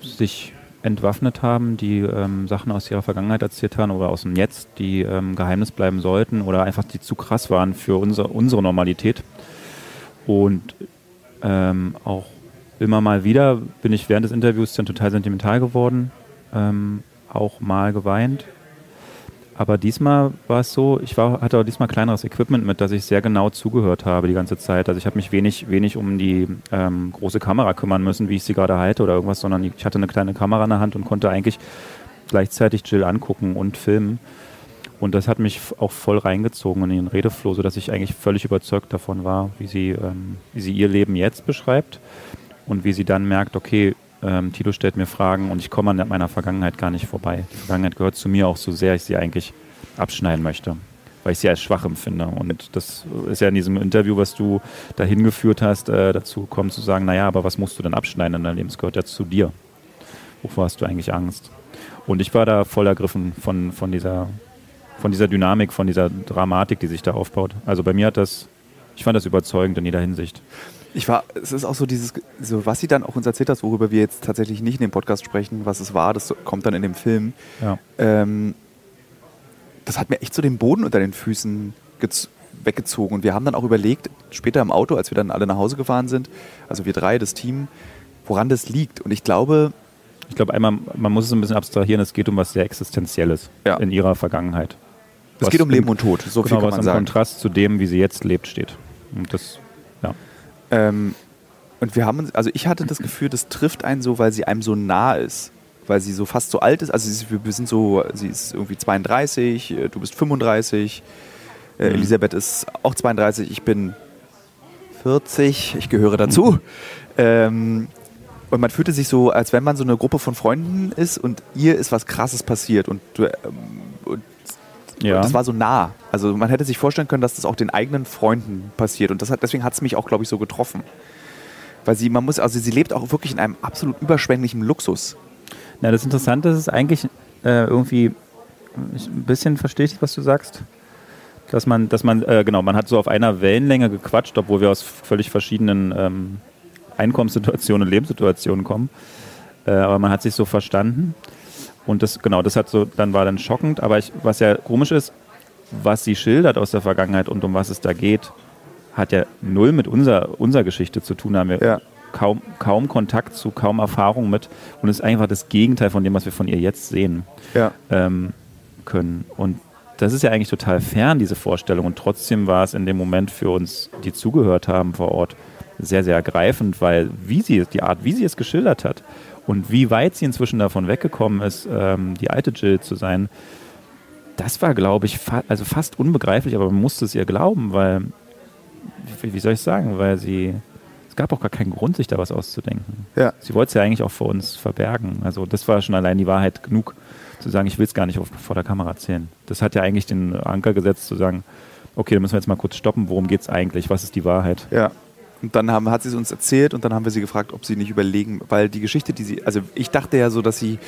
sich entwaffnet haben, die ähm, Sachen aus ihrer Vergangenheit erzählt haben oder aus dem Jetzt, die ähm, Geheimnis bleiben sollten oder einfach die zu krass waren für unser, unsere Normalität. Und ähm, auch immer mal wieder bin ich während des Interviews dann total sentimental geworden, ähm, auch mal geweint, aber diesmal war es so, ich war, hatte auch diesmal kleineres Equipment mit, dass ich sehr genau zugehört habe die ganze Zeit. Also ich habe mich wenig, wenig um die ähm, große Kamera kümmern müssen, wie ich sie gerade halte oder irgendwas, sondern ich hatte eine kleine Kamera in der Hand und konnte eigentlich gleichzeitig Jill angucken und filmen. Und das hat mich auch voll reingezogen in den Redeflow, sodass ich eigentlich völlig überzeugt davon war, wie sie, ähm, wie sie ihr Leben jetzt beschreibt und wie sie dann merkt, okay, ähm, Tilo stellt mir Fragen und ich komme an meiner Vergangenheit gar nicht vorbei. Die Vergangenheit gehört zu mir auch so sehr, ich sie eigentlich abschneiden möchte, weil ich sie als schwach empfinde. Und das ist ja in diesem Interview, was du dahin geführt hast, äh, dazu gekommen zu sagen, naja, aber was musst du denn abschneiden in deinem Leben? Es gehört ja zu dir. Wovor hast du eigentlich Angst? Und ich war da voll ergriffen von, von, dieser, von dieser Dynamik, von dieser Dramatik, die sich da aufbaut. Also bei mir hat das, ich fand das überzeugend in jeder Hinsicht. Ich war, es ist auch so dieses, so was sie dann auch uns erzählt hat, worüber wir jetzt tatsächlich nicht in dem Podcast sprechen, was es war, das kommt dann in dem Film. Ja. Ähm, das hat mir echt so den Boden unter den Füßen weggezogen. Und wir haben dann auch überlegt, später im Auto, als wir dann alle nach Hause gefahren sind, also wir drei, das Team, woran das liegt. Und ich glaube. Ich glaube einmal, man muss es ein bisschen abstrahieren, es geht um was sehr Existenzielles ja. in ihrer Vergangenheit. Es geht um Leben und Tod, so genau, viel kann man was im Kontrast zu dem, wie sie jetzt lebt, steht. Und das ähm, und wir haben uns, also ich hatte das Gefühl, das trifft einen so, weil sie einem so nah ist. Weil sie so fast so alt ist. Also sie, wir sind so, sie ist irgendwie 32, äh, du bist 35, äh, mhm. Elisabeth ist auch 32, ich bin 40, ich gehöre dazu. Mhm. Ähm, und man fühlte sich so, als wenn man so eine Gruppe von Freunden ist und ihr ist was Krasses passiert und, du, ähm, ja. Und das war so nah. Also man hätte sich vorstellen können, dass das auch den eigenen Freunden passiert. Und hat, deswegen hat es mich auch, glaube ich, so getroffen. Weil sie, man muss, also sie lebt auch wirklich in einem absolut überschwänglichen Luxus. Na, das Interessante ist eigentlich äh, irgendwie, ich, ein bisschen verstehe ich, was du sagst. dass man, dass man, äh, genau, man hat so auf einer Wellenlänge gequatscht, obwohl wir aus völlig verschiedenen ähm, Einkommenssituationen und Lebenssituationen kommen. Äh, aber man hat sich so verstanden. Und das, genau, das hat so, dann war dann schockend. Aber ich, was ja komisch ist, was sie schildert aus der Vergangenheit und um was es da geht, hat ja null mit unserer, unserer Geschichte zu tun. Da haben wir ja. kaum, kaum Kontakt zu, kaum Erfahrung mit und ist einfach das Gegenteil von dem, was wir von ihr jetzt sehen ja. ähm, können. Und das ist ja eigentlich total fern, diese Vorstellung. Und trotzdem war es in dem Moment für uns, die zugehört haben vor Ort, sehr, sehr ergreifend, weil wie sie, die Art, wie sie es geschildert hat und wie weit sie inzwischen davon weggekommen ist, ähm, die alte Jill zu sein, das war, glaube ich, fa also fast unbegreiflich, aber man musste es ihr glauben, weil, wie, soll ich sagen, weil sie, es gab auch gar keinen Grund, sich da was auszudenken. Ja. Sie wollte es ja eigentlich auch vor uns verbergen. Also das war schon allein die Wahrheit genug zu sagen, ich will es gar nicht auf, vor der Kamera erzählen. Das hat ja eigentlich den Anker gesetzt, zu sagen, okay, dann müssen wir jetzt mal kurz stoppen, worum geht es eigentlich, was ist die Wahrheit? Ja. Und dann haben, hat sie es uns erzählt und dann haben wir sie gefragt, ob sie nicht überlegen, weil die Geschichte, die sie, also ich dachte ja so, dass sie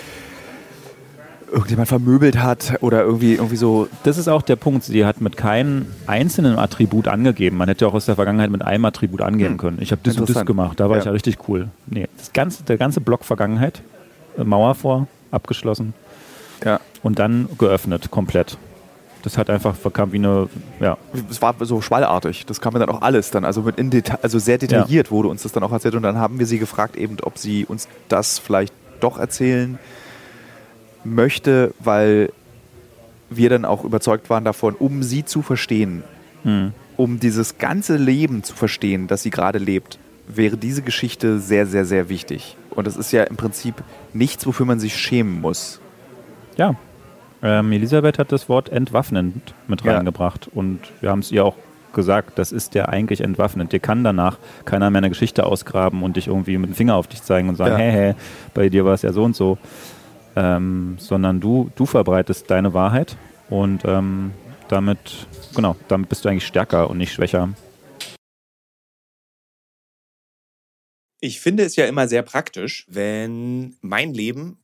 irgendjemand vermöbelt hat oder irgendwie, irgendwie so. Das ist auch der Punkt. Sie hat mit keinem einzelnen Attribut angegeben. Man hätte auch aus der Vergangenheit mit einem Attribut angeben hm. können. Ich habe das und das gemacht. Da war ja. ich ja richtig cool. Nee, das ganze, der ganze Block Vergangenheit, Mauer vor, abgeschlossen. Ja. Und dann geöffnet, komplett. Das hat einfach verkam wie eine, ja. Es war so schwallartig. Das kam mir dann auch alles dann, also mit in Deta also sehr detailliert ja. wurde uns das dann auch erzählt und dann haben wir sie gefragt eben, ob sie uns das vielleicht doch erzählen möchte, weil wir dann auch überzeugt waren davon, um sie zu verstehen, hm. um dieses ganze Leben zu verstehen, das sie gerade lebt, wäre diese Geschichte sehr, sehr, sehr wichtig. Und das ist ja im Prinzip nichts, wofür man sich schämen muss. Ja. Ähm, Elisabeth hat das Wort entwaffnend mit reingebracht ja. und wir haben es ihr auch gesagt, das ist ja eigentlich entwaffnend. Dir kann danach keiner mehr eine Geschichte ausgraben und dich irgendwie mit dem Finger auf dich zeigen und sagen, ja. hey, hey, bei dir war es ja so und so. Ähm, sondern du, du verbreitest deine Wahrheit und ähm, damit, genau, damit bist du eigentlich stärker und nicht schwächer. Ich finde es ja immer sehr praktisch, wenn mein Leben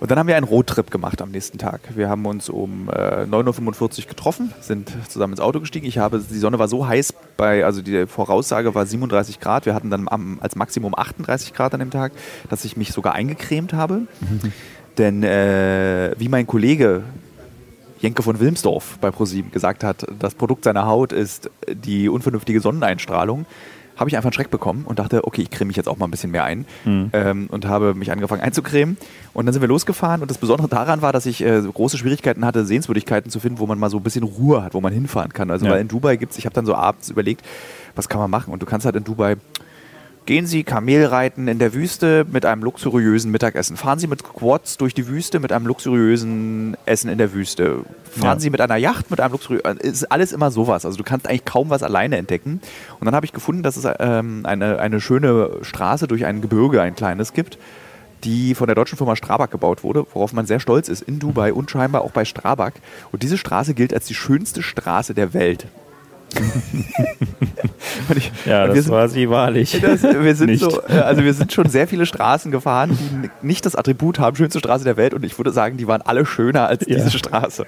Und dann haben wir einen Roadtrip gemacht am nächsten Tag. Wir haben uns um äh, 9.45 Uhr getroffen, sind zusammen ins Auto gestiegen. Ich habe, die Sonne war so heiß, bei, also die Voraussage war 37 Grad. Wir hatten dann am, als Maximum 38 Grad an dem Tag, dass ich mich sogar eingecremt habe. *laughs* Denn äh, wie mein Kollege Jenke von Wilmsdorf bei ProSieben gesagt hat, das Produkt seiner Haut ist die unvernünftige Sonneneinstrahlung, habe ich einfach einen Schreck bekommen und dachte, okay, ich creme mich jetzt auch mal ein bisschen mehr ein Mhm. ähm, und habe mich angefangen einzucremen. Und dann sind wir losgefahren und das Besondere daran war, dass ich äh, große Schwierigkeiten hatte, Sehenswürdigkeiten zu finden, wo man mal so ein bisschen Ruhe hat, wo man hinfahren kann. Also Ja. weil in Dubai gibt es, ich habe dann so abends überlegt, was kann man machen? Und du kannst halt in Dubai Gehen Sie Kamelreiten in der Wüste mit einem luxuriösen Mittagessen. Fahren Sie mit Quads durch die Wüste mit einem luxuriösen Essen in der Wüste. Fahren Ja. Sie mit einer Yacht mit einem luxuriösen. Ist alles immer sowas. Also du kannst eigentlich kaum was alleine entdecken. Und dann habe ich gefunden, dass es ähm, eine, eine schöne Straße durch ein Gebirge, ein kleines gibt, die von der deutschen Firma Strabag gebaut wurde, worauf man sehr stolz ist in Dubai und scheinbar auch bei Strabag. Und diese Straße gilt als die schönste Straße der Welt. *laughs* ich, Ja, das sind- war sie wahrlich. *laughs* das, wir sind Nicht. so, äh, also wir sind schon sehr viele Straßen gefahren, die nicht das Attribut haben, schönste Straße der Welt. Und ich würde sagen, die waren alle schöner als Ja. diese Straße.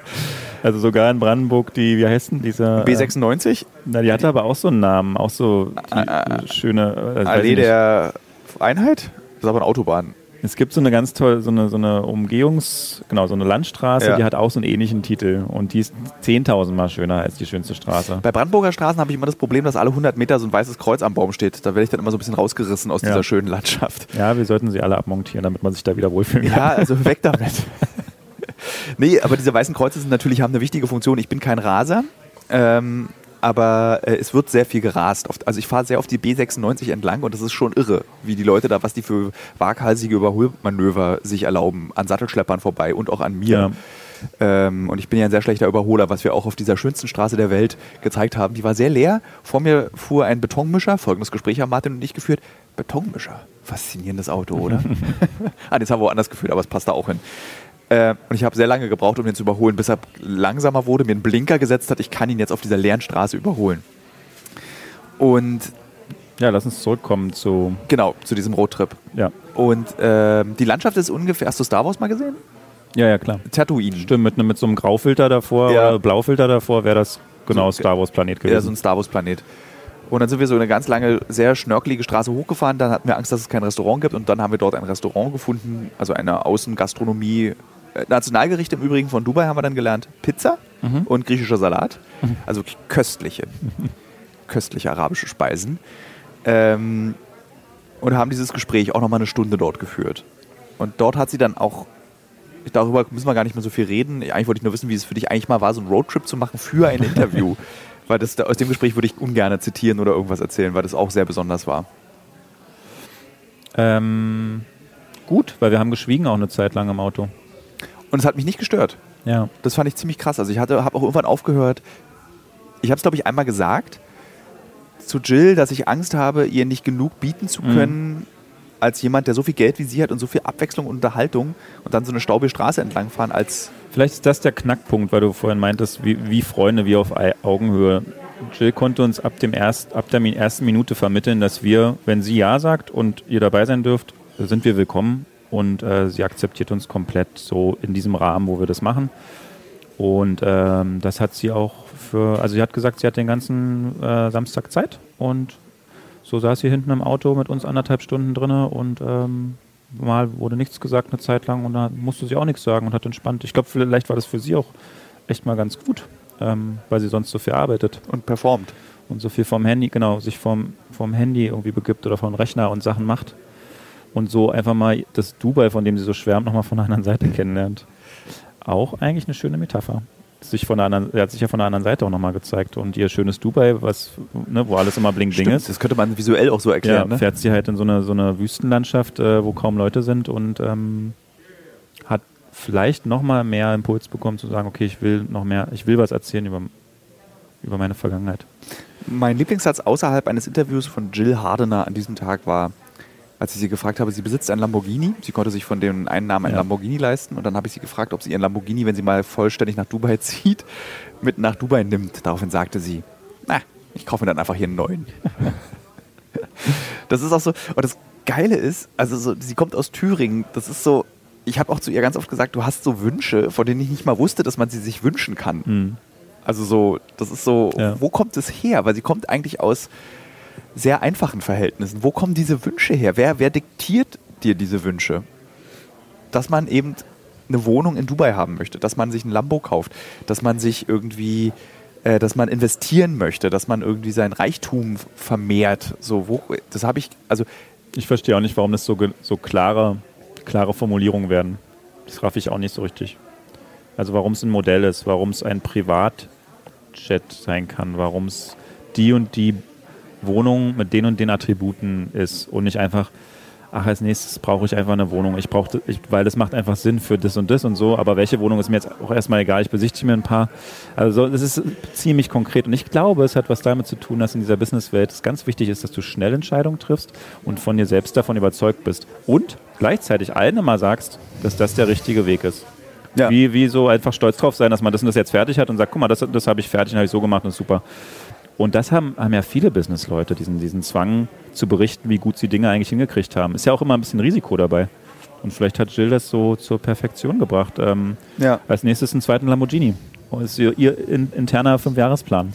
Also sogar in Brandenburg, die, wie heißt denn dieser? B96, Na, die hatte aber auch so einen Namen, auch so die, Äh, schöne. äh, weiß ich Allee der Einheit. Das ist aber eine Autobahn. Es gibt so eine ganz tolle, so eine, so eine Umgehungs-, genau, so eine Landstraße, Ja. die hat auch so einen ähnlichen Titel und die ist 10.000 Mal schöner als die schönste Straße. Bei Brandenburger Straßen habe ich immer das Problem, dass alle 100 Meter so ein weißes Kreuz am Baum steht. Da werde ich dann immer so ein bisschen rausgerissen aus Ja. dieser schönen Landschaft. Ja, wir sollten sie alle abmontieren, damit man sich da wieder wohlfühlen kann. Ja, also weg damit. *laughs* nee, aber diese weißen Kreuze sind natürlich, haben eine wichtige Funktion. Ich bin kein Raser, ähm, aber äh, es wird sehr viel gerast. Oft, also ich fahre sehr auf die B96 entlang und das ist schon irre, wie die Leute da, was die für waghalsige Überholmanöver sich erlauben, an Sattelschleppern vorbei und auch an mir. Ähm, und ich bin ja ein sehr schlechter Überholer, was wir auch auf dieser schönsten Straße der Welt gezeigt haben. Die war sehr leer. Vor mir fuhr ein Betonmischer. Folgendes Gespräch haben Martin und ich geführt. Betonmischer. Faszinierendes Auto, oder? *laughs* ah, das haben wir woanders geführt, aber es passt da auch hin. Äh, und ich habe sehr lange gebraucht, um ihn zu überholen, bis er langsamer wurde, mir einen Blinker gesetzt hat. Ich kann ihn jetzt auf dieser leeren Straße überholen. Und Ja, lass uns zurückkommen zu, genau, zu diesem Roadtrip. ja. Und ähm, die Landschaft ist ungefähr. Hast du Star Wars mal gesehen? Ja, ja, klar. Tatooine. Stimmt, mit, mit so einem Graufilter davor Ja. oder Blaufilter davor wäre das genau So, Star Wars Planet Ja, so gewesen. ein Star Wars Planet. Und dann sind wir so eine ganz lange, sehr schnörkelige Straße hochgefahren. Dann hatten wir Angst, dass es kein Restaurant gibt. Und dann haben wir dort ein Restaurant gefunden, also eine Außengastronomie. Nationalgerichte im Übrigen von Dubai haben wir dann gelernt. Pizza Mhm. und griechischer Salat. Also köstliche, *laughs* köstliche arabische Speisen. Ähm, und haben dieses Gespräch auch nochmal eine Stunde dort geführt. Und dort hat sie dann auch, darüber müssen wir gar nicht mehr so viel reden. Eigentlich wollte ich nur wissen, wie es für dich eigentlich mal war, so einen Roadtrip zu machen für ein *laughs* Interview. weil das, aus dem Gespräch würde ich ungern zitieren oder irgendwas erzählen, weil das auch sehr besonders war. Ähm, gut, weil wir haben geschwiegen auch eine Zeit lang im Auto. Und es hat mich nicht gestört. Ja. Das fand ich ziemlich krass. Also ich habe auch irgendwann aufgehört. Ich habe es, glaube ich, einmal gesagt zu Jill, dass ich Angst habe, ihr nicht genug bieten zu Mhm. können, als jemand, der so viel Geld wie sie hat und so viel Abwechslung und Unterhaltung und dann so eine staubige Straße entlangfahren, als Vielleicht ist das der Knackpunkt, weil du vorhin meintest, wie, wie Freunde, wie auf Augenhöhe. Jill konnte uns ab, dem erst, ab der ersten Minute vermitteln, dass wir, wenn sie Ja sagt und ihr dabei sein dürft, sind wir willkommen und äh, sie akzeptiert uns komplett so in diesem Rahmen, wo wir das machen. Und ähm, das hat sie auch für, also sie hat gesagt, sie hat den ganzen äh, Samstag Zeit und so saß sie hinten im Auto mit uns anderthalb Stunden drinne und ähm, mal wurde nichts gesagt eine Zeit lang und dann musste sie auch nichts sagen und hat entspannt. Ich glaube, vielleicht war das für sie auch echt mal ganz gut, ähm, weil sie sonst so viel arbeitet und performt. und so viel vom Handy, genau, sich vom, vom Handy irgendwie begibt oder vom Rechner und Sachen macht und so einfach mal das Dubai, von dem sie so schwärmt, nochmal von der anderen Seite kennenlernt. Auch eigentlich eine schöne Metapher. Sich von der anderen, er hat sich ja von der anderen Seite auch nochmal gezeigt und ihr schönes Dubai, was, ne, wo alles immer bling bling ist. das könnte man visuell auch so Ja, erklären. ne? fährt sie halt in so eine, so eine Wüstenlandschaft, äh, wo kaum Leute sind und ähm, hat vielleicht nochmal mehr Impuls bekommen zu sagen, okay, ich will noch mehr, ich will was erzählen über, über meine Vergangenheit. Mein Lieblingssatz außerhalb eines Interviews von Jill Hardener an diesem Tag war, als ich sie gefragt habe, sie besitzt ein Lamborghini. Sie konnte sich von den Einnahmen ein Ja. Lamborghini leisten. Und dann habe ich sie gefragt, ob sie ihren Lamborghini, wenn sie mal vollständig nach Dubai *laughs* zieht, mit nach Dubai nimmt. Daraufhin sagte sie, na, Ich kaufe mir dann einfach hier einen neuen. *laughs* das ist auch so, und das Geile ist, also so, sie kommt aus Thüringen, das ist so, ich habe auch zu ihr ganz oft gesagt, du hast so Wünsche, von denen ich nicht mal wusste, dass man sie sich wünschen kann. Mhm. Also so, das ist so, Ja. wo kommt es her? Weil sie kommt eigentlich aus sehr einfachen Verhältnissen. Wo kommen diese Wünsche her? Wer, wer diktiert dir diese Wünsche? Dass man eben eine Wohnung in Dubai haben möchte, dass man sich ein Lambo kauft, dass man sich irgendwie, äh, dass man investieren möchte, dass man irgendwie sein Reichtum vermehrt. So, wo, das habe ich, also Ich verstehe auch nicht, warum das so, so klare, klare Formulierungen werden. Das raff ich auch nicht so richtig. Also warum es ein Modell ist, warum es ein Privatjet sein kann, warum es die und die Wohnung mit den und den Attributen ist und nicht einfach, ach, als nächstes brauche ich einfach eine Wohnung. Ich brauche, ich, weil das macht einfach Sinn für das und das und so, aber welche Wohnung ist mir jetzt auch erstmal egal. Ich besichtige mir ein paar. Also das ist ziemlich konkret und ich glaube, es hat was damit zu tun, dass in dieser Businesswelt es ganz wichtig ist, dass du schnell Entscheidungen triffst und von dir selbst davon überzeugt bist und gleichzeitig allen immer sagst, dass das der richtige Weg ist. Ja. Wie, wie so einfach stolz drauf sein, dass man das und das jetzt fertig hat und sagt, guck mal, das, das habe ich fertig und habe ich so gemacht und super. Und das haben, haben ja viele Businessleute, diesen, diesen Zwang zu berichten, wie gut sie Dinge eigentlich hingekriegt haben. Ist ja auch immer ein bisschen Risiko dabei. Und vielleicht hat Jill das so zur Perfektion gebracht. Ähm, ja. als nächstes einen zweiten Lamborghini. Das ist ihr, ihr in, interner Fünfjahresplan.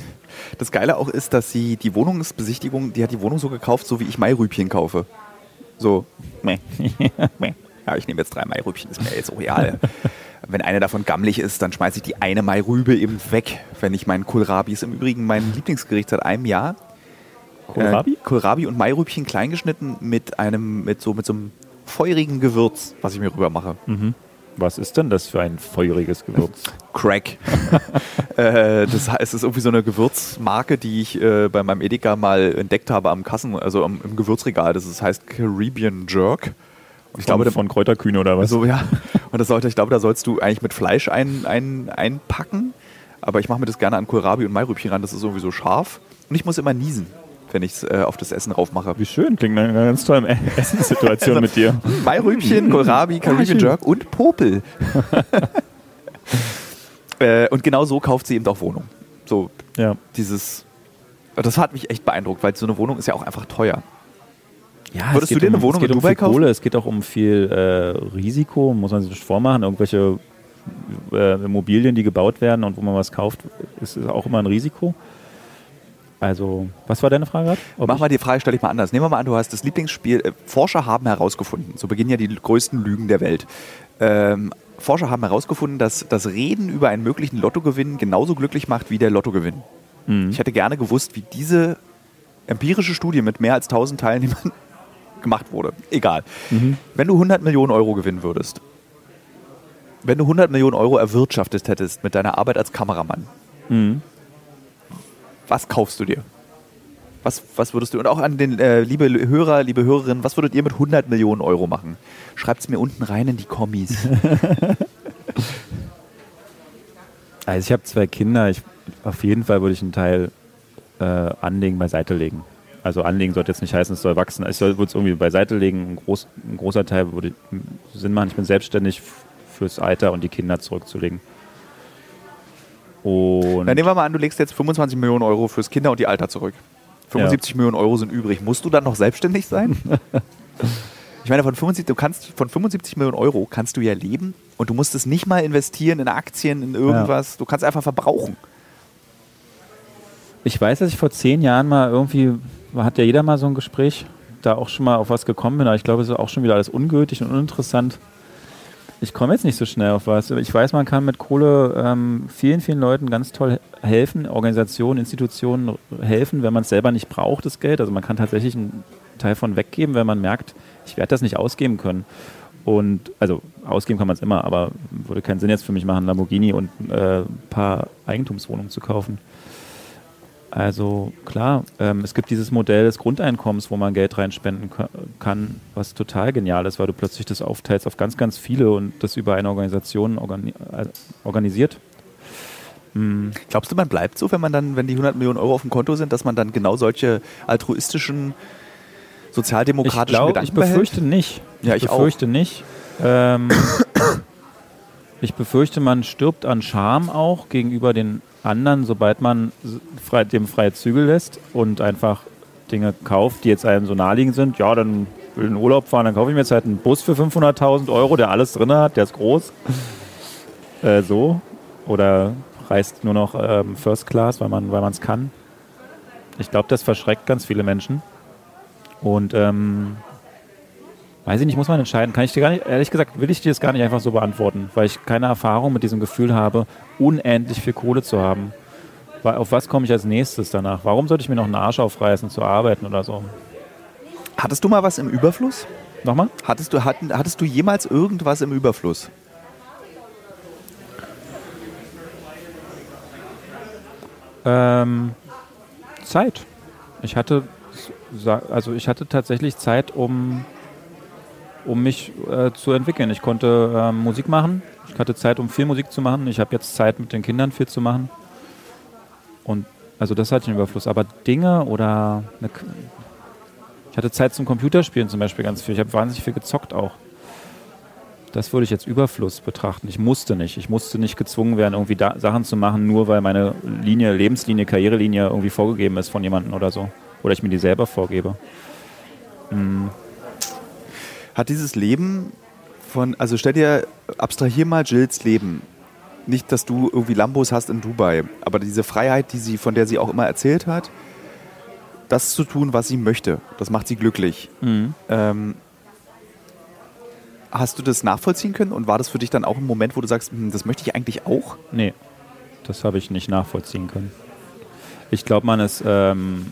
Das Geile auch ist, dass sie die Wohnungsbesichtigung, die hat die Wohnung so gekauft, so wie ich Mairübchen kaufe. So, meh, *laughs* meh. Ja, ich nehme jetzt drei Mairübchen, ist mir jetzt auch real. Wenn eine davon gammelig ist, dann schmeiße ich die eine Mairübe eben weg. Wenn ich meinen Kohlrabi ist im Übrigen mein Lieblingsgericht seit einem Jahr. Kohlrabi? Äh, Kohlrabi und Mairübchen kleingeschnitten mit einem, mit so, mit so einem feurigen Gewürz, was ich mir rüber mache. Mhm. Was ist denn das für ein feuriges Gewürz? *laughs* Crack. *laughs* äh, das heißt, es ist irgendwie so eine Gewürzmarke, die ich äh, bei meinem Edeka mal entdeckt habe am Kassen, also am, im Gewürzregal. Das ist, heißt Caribbean Jerk. Ich glaube, von, Kräuterkühne oder was? also, ja. Und das sollte, ich glaube, da sollst du eigentlich mit Fleisch ein, ein, einpacken. Aber ich mache mir das gerne an Kohlrabi und Mairübchen ran. Das ist irgendwie so scharf. Und ich muss immer niesen, wenn ich es äh, auf das Essen raufmache. Wie schön, klingt einer ganz tollen Essenssituation *laughs* mit dir. Mairübchen, Kohlrabi, Caribbean schön. Jerk und Popel. *laughs* äh, und genau so kauft sie eben auch Wohnung. So Ja. dieses. Das hat mich echt beeindruckt, weil so eine Wohnung ist ja auch einfach teuer. Ja, Würdest es geht du dir eine um, Wohnung es geht in um Dubai viel kaufen? Kohle, es geht auch um viel äh, Risiko, muss man sich nicht vormachen. Irgendwelche äh, Immobilien, die gebaut werden und wo man was kauft, ist, ist auch immer ein Risiko. Also, was war deine Frage Mach mal die Frage, stelle ich mal anders. Nehmen wir mal an, du hast das Lieblingsspiel. Äh, Forscher haben herausgefunden, so beginnen ja die größten Lügen der Welt. Ähm, Forscher haben herausgefunden, dass das Reden über einen möglichen Lottogewinn genauso glücklich macht wie der Lottogewinn. Mhm. Ich hätte gerne gewusst, wie diese empirische Studie mit mehr als 1000 Teilnehmern gemacht wurde. Egal. Mhm. Wenn du 100 Millionen Euro gewinnen würdest, wenn du 100 Millionen Euro erwirtschaftet hättest mit deiner Arbeit als Kameramann, Mhm. was kaufst du dir? Was, was würdest du, und auch an den äh, liebe Hörer, liebe Hörerinnen, was würdet ihr mit 100 Millionen Euro machen? Schreibt es mir unten rein in die Kommis. *laughs* Also ich habe zwei Kinder, ich, auf jeden Fall würde ich einen Teil äh, anlegen, beiseite legen. Also anlegen sollte jetzt nicht heißen, es soll wachsen. Ich soll- würde es irgendwie beiseite legen. Ein, groß, ein großer Teil würde Sinn machen. Ich bin selbstständig fürs Alter und die Kinder zurückzulegen. Und Dann nehmen wir mal an, du legst jetzt 25 Millionen Euro fürs Kinder und die Alter zurück. 75 Millionen Euro sind übrig. Musst du dann noch selbstständig sein? *laughs* ich meine, von 75, du kannst, von 75 Millionen Euro kannst du ja leben und du musst es nicht mal investieren in Aktien, in irgendwas. Du kannst einfach verbrauchen. ich weiß, dass ich vor zehn Jahren mal irgendwie, hat ja jeder mal so ein Gespräch, da auch schon mal auf was gekommen bin, aber ich glaube, es ist auch schon wieder alles ungültig und uninteressant. Ich komme jetzt nicht so schnell auf was. Ich weiß, man kann mit Kohle ähm, vielen, vielen Leuten ganz toll helfen, Organisationen, Institutionen helfen, wenn man es selber nicht braucht, das Geld. Also man kann tatsächlich einen Teil von weggeben, wenn man merkt, ich werde das nicht ausgeben können. Und also ausgeben kann man es immer, aber würde keinen Sinn jetzt für mich machen, Lamborghini und äh, ein paar Eigentumswohnungen zu kaufen. Also klar, ähm, es gibt dieses Modell des Grundeinkommens, wo man Geld reinspenden ka- kann, was total genial ist, weil du plötzlich das aufteilst auf ganz, ganz viele und das über eine Organisation organi äh, organisiert. Hm, Glaubst du, man bleibt so, wenn man dann, wenn die 100 Millionen Euro auf dem Konto sind, dass man dann genau solche altruistischen, Ich, sozialdemokratischen glaub, Gedanken ich befürchte behält? nicht. Ja, ich auch. befürchte nicht. Ähm, *coughs* ich befürchte, man stirbt an Scham auch gegenüber den anderen, sobald man frei, dem freie Zügel lässt und einfach Dinge kauft, die jetzt einem so naheliegend sind, ja, dann will ich in Urlaub fahren, dann kaufe ich mir jetzt halt einen Bus für 500.000 Euro, der alles drin hat, der ist groß. *laughs* Äh, so. Oder reist nur noch ähm, First Class, weil man es kann. Ich glaube, das verschreckt ganz viele Menschen. Und ähm, weiß ich nicht, muss man entscheiden. Kann ich dir gar nicht, ehrlich gesagt, will ich dir das gar nicht einfach so beantworten, weil ich keine Erfahrung mit diesem Gefühl habe, unendlich viel Kohle zu haben. Auf was komme ich als nächstes danach? Warum sollte ich mir noch einen Arsch aufreißen zu arbeiten oder so? Hattest du mal was im Überfluss? Nochmal? Hattest du, hatten, hattest du jemals irgendwas im Überfluss? Ähm, Zeit. Ich hatte, also ich hatte tatsächlich Zeit, um, um mich äh, zu entwickeln. Ich konnte äh, Musik machen. Ich hatte Zeit, um viel Musik zu machen. Ich habe jetzt Zeit, mit den Kindern viel zu machen. Und also das hatte ich einen Überfluss. Aber Dinge oder eine, ich hatte Zeit zum Computerspielen zum Beispiel ganz viel. Ich habe wahnsinnig viel gezockt auch. Das würde ich jetzt Überfluss betrachten. Ich musste nicht. Ich musste nicht gezwungen werden, irgendwie da Sachen zu machen, nur weil meine Linie, Lebenslinie, Karrierelinie irgendwie vorgegeben ist von jemandem oder so. Oder ich mir die selber vorgebe. Hm. Hat dieses Leben von, also stell dir, abstrahier mal Jills Leben. Nicht, dass du irgendwie Lambos hast in Dubai, aber diese Freiheit, die sie, von der sie auch immer erzählt hat, das zu tun, was sie möchte, das macht sie glücklich. Mhm. Ähm, Hast du das nachvollziehen können und war das für dich dann auch ein Moment, wo du sagst, hm, das möchte ich eigentlich auch? Nee, das habe ich nicht nachvollziehen können. Ich glaube, man ist, ähm,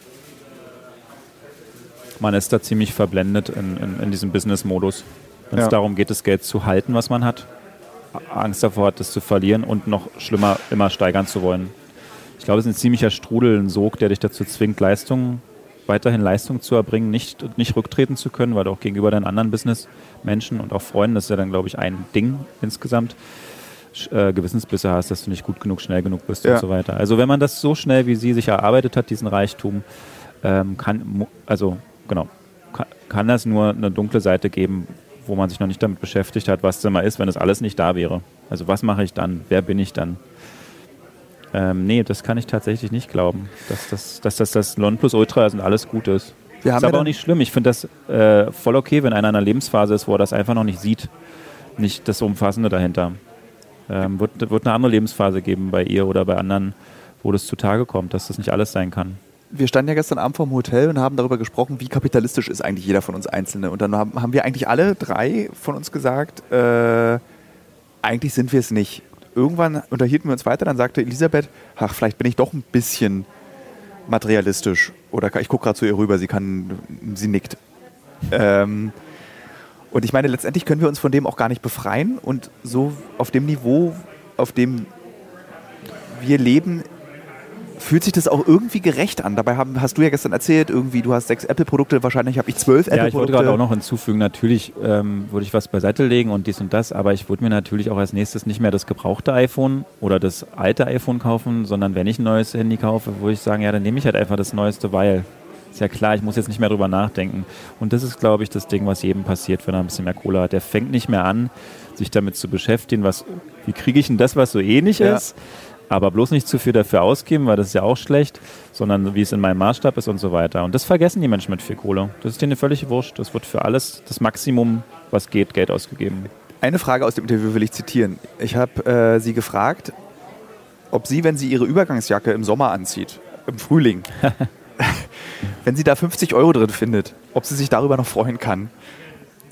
man ist da ziemlich verblendet in, in, in diesem Business-Modus. Wenn es ja. darum geht, das Geld zu halten, was man hat, Angst davor hat, das zu verlieren und noch schlimmer, immer steigern zu wollen. Ich glaube, es ist ein ziemlicher Strudel, ein Sog, der dich dazu zwingt, Leistungen weiterhin Leistung zu erbringen, nicht, nicht rücktreten zu können, weil du auch gegenüber deinen anderen Businessmenschen und auch Freunden, das ist ja dann, glaube ich, ein Ding insgesamt, äh, Gewissensbisse hast, dass du nicht gut genug, schnell genug bist ja. und so weiter. Also wenn man das so schnell, wie sie sich erarbeitet hat, diesen Reichtum, ähm, kann, also genau, kann, kann das nur eine dunkle Seite geben, wo man sich noch nicht damit beschäftigt hat, was es immer ist, wenn das alles nicht da wäre. Also was mache ich dann? Wer bin ich dann? Ähm, nee, das kann ich tatsächlich nicht glauben, dass das, dass das, das Nonplusultra ist und alles gut ist. Wir ist aber auch nicht schlimm. Ich finde das äh, voll okay, wenn einer in einer Lebensphase ist, wo er das einfach noch nicht sieht. Nicht das Umfassende dahinter. Ähm, wird, wird eine andere Lebensphase geben bei ihr oder bei anderen, wo das zutage kommt, dass das nicht alles sein kann. Wir standen ja gestern Abend vorm Hotel und haben darüber gesprochen, wie kapitalistisch ist eigentlich jeder von uns Einzelne. Und dann haben, haben wir eigentlich alle drei von uns gesagt, äh, eigentlich sind wir es nicht irgendwann unterhielten wir uns weiter, dann sagte Elisabeth, ach, vielleicht bin ich doch ein bisschen materialistisch. Oder ich gucke gerade zu ihr rüber, sie kann, sie nickt. Ähm, und ich meine, letztendlich können wir uns von dem auch gar nicht befreien. Und so auf dem Niveau, auf dem wir leben, fühlt sich das auch irgendwie gerecht an. Dabei haben, hast du ja gestern erzählt, irgendwie, du hast sechs Apple-Produkte, wahrscheinlich habe ich zwölf Apple-Produkte. Ja, ich wollte gerade auch noch hinzufügen, natürlich ähm, würde ich was beiseite legen und dies und das, aber ich würde mir natürlich auch als nächstes nicht mehr das gebrauchte iPhone oder das alte iPhone kaufen, sondern wenn ich ein neues Handy kaufe, würde ich sagen, ja, dann nehme ich halt einfach das neueste, weil ist ja klar, ich muss jetzt nicht mehr drüber nachdenken. Und das ist, glaube ich, das Ding, was jedem passiert, wenn er ein bisschen mehr Kohle hat. Der fängt nicht mehr an, sich damit zu beschäftigen, was, wie kriege ich denn das, was so ähnlich ja. ist, aber bloß nicht zu viel dafür ausgeben, weil das ist ja auch schlecht, sondern wie es in meinem Maßstab ist und so weiter. Und das vergessen die Menschen mit viel Kohle. Das ist denen völlig wurscht. Das wird für alles das Maximum, was geht, Geld ausgegeben. Eine Frage aus dem Interview will ich zitieren. Ich habe äh, sie gefragt, ob sie, wenn sie ihre Übergangsjacke im Sommer anzieht, im Frühling, *laughs* *laughs* wenn sie da 50 Euro drin findet, ob sie sich darüber noch freuen kann.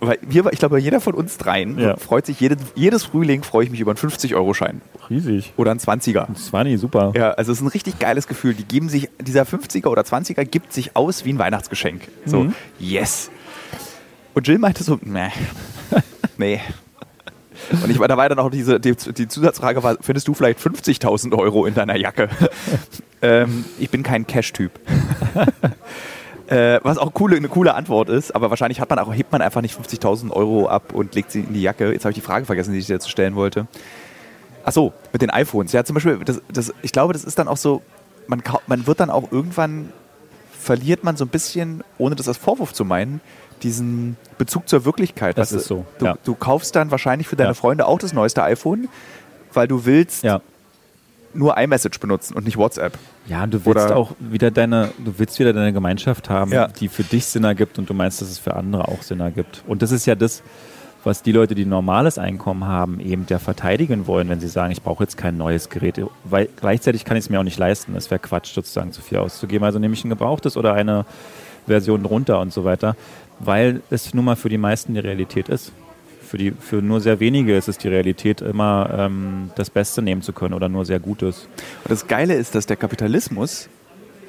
Weil wir, ich glaube, jeder von uns dreien ja. freut sich, jedes, jedes Frühling freue ich mich über einen 50-Euro-Schein. Riesig. Oder einen 20er. Ein 20, super. Ja, also es ist ein richtig geiles Gefühl. Die geben sich, dieser 50er oder 20er gibt sich aus wie ein Weihnachtsgeschenk. So, mhm. yes. Und Jill meinte so, nee, *laughs* nee. Und ich, da war dann auch diese, die, die Zusatzfrage war, findest du vielleicht 50.000 Euro in deiner Jacke? *laughs* ähm, ich bin kein Cash-Typ. *laughs* Äh, was auch coole, eine coole Antwort ist, aber wahrscheinlich hat man auch, hebt man einfach nicht 50.000 Euro ab und legt sie in die Jacke. Jetzt habe ich die Frage vergessen, die ich dir jetzt stellen wollte. Ach so, mit den iPhones. Ja, zum Beispiel, das, das, ich glaube, das ist dann auch so, man, man wird dann auch irgendwann, verliert man so ein bisschen, ohne das als Vorwurf zu meinen, diesen Bezug zur Wirklichkeit. Das ist so. Du, ja. du, kaufst dann wahrscheinlich für deine ja. Freunde auch das neueste iPhone, weil du willst ja nur iMessage benutzen und nicht WhatsApp. Ja, du willst Oder- auch wieder deine, du willst wieder deine Gemeinschaft haben, Ja. die für dich Sinn ergibt und du meinst, dass es für andere auch Sinn ergibt. Und das ist ja das, was die Leute, die ein normales Einkommen haben, eben der verteidigen wollen, wenn sie sagen, ich brauche jetzt kein neues Gerät. Weil gleichzeitig kann ich es mir auch nicht leisten. Es wäre Quatsch, sozusagen zu viel auszugeben. Also nehme ich ein gebrauchtes oder eine Version drunter und so weiter, weil es nun mal für die meisten die Realität ist. Für, die, für nur sehr wenige ist es die Realität, immer ähm, das Beste nehmen zu können oder nur sehr Gutes. Und das Geile ist, dass der Kapitalismus,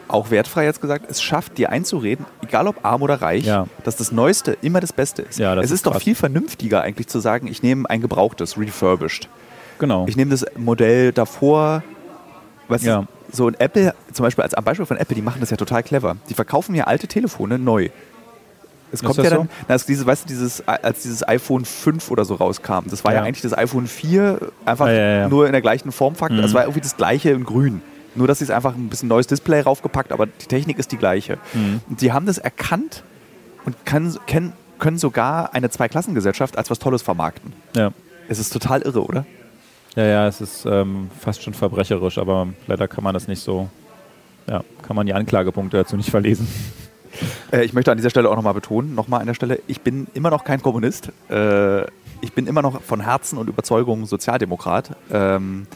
auch wertfrei jetzt gesagt, es schafft, dir einzureden, egal ob arm oder reich, Ja. dass das Neueste immer das Beste ist. Ja, das es ist ist, doch viel vernünftiger eigentlich zu sagen, ich nehme ein gebrauchtes, refurbished. Genau. Ich nehme das Modell davor, was Ja. so ein Apple, zum Beispiel als am Beispiel von Apple, die machen das ja total clever. Die verkaufen ja alte Telefone neu. Es kommt ja so? dann, na, es dieses, weißt du, dieses, als dieses iPhone 5 oder so rauskam, das war ja, Ja. eigentlich das iPhone 4, einfach Ja, nur in der gleichen Formfaktor. Mhm. Das war irgendwie das gleiche in grün. Nur, dass sie es einfach ein bisschen neues Display raufgepackt, aber die Technik ist die gleiche. Mhm. Und die haben das erkannt und kann, können, können sogar eine Zweiklassengesellschaft als was Tolles vermarkten. Ja. Es ist total irre, oder? Ja, ja, es ist ähm, fast schon verbrecherisch, aber leider kann man das nicht so, ja, kann man die Anklagepunkte dazu nicht verlesen. Äh, ich möchte an dieser Stelle auch nochmal betonen, nochmal an der Stelle, ich bin immer noch kein Kommunist. Äh, ich bin immer noch von Herzen und Überzeugung Sozialdemokrat. Ähm,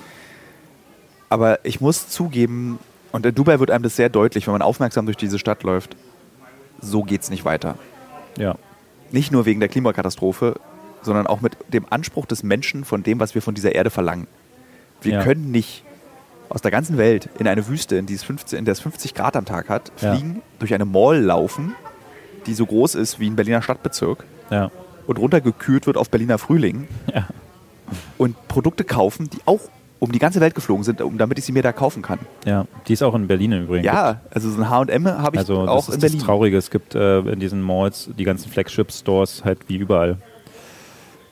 aber ich muss zugeben, und in Dubai wird einem das sehr deutlich, wenn man aufmerksam durch diese Stadt läuft, so geht es nicht weiter. Ja, Nicht nur wegen der Klimakatastrophe, sondern auch mit dem Anspruch des Menschen von dem, was wir von dieser Erde verlangen. Wir Ja. können nicht aus der ganzen Welt in eine Wüste, in, die es 15, in der es 50 Grad am Tag hat, Ja. fliegen, durch eine Mall laufen, die so groß ist wie ein Berliner Stadtbezirk ja, und runtergekühlt wird auf Berliner Frühling ja. und Produkte kaufen, die auch um die ganze Welt geflogen sind, um, damit ich sie mir da kaufen kann. ja. Die ist auch in Berlin übrigens. Ja, also so ein H&M habe ich Also auch das ist in das Berlin. Traurige. Es gibt äh, in diesen Malls die ganzen Flagship-Stores halt wie überall.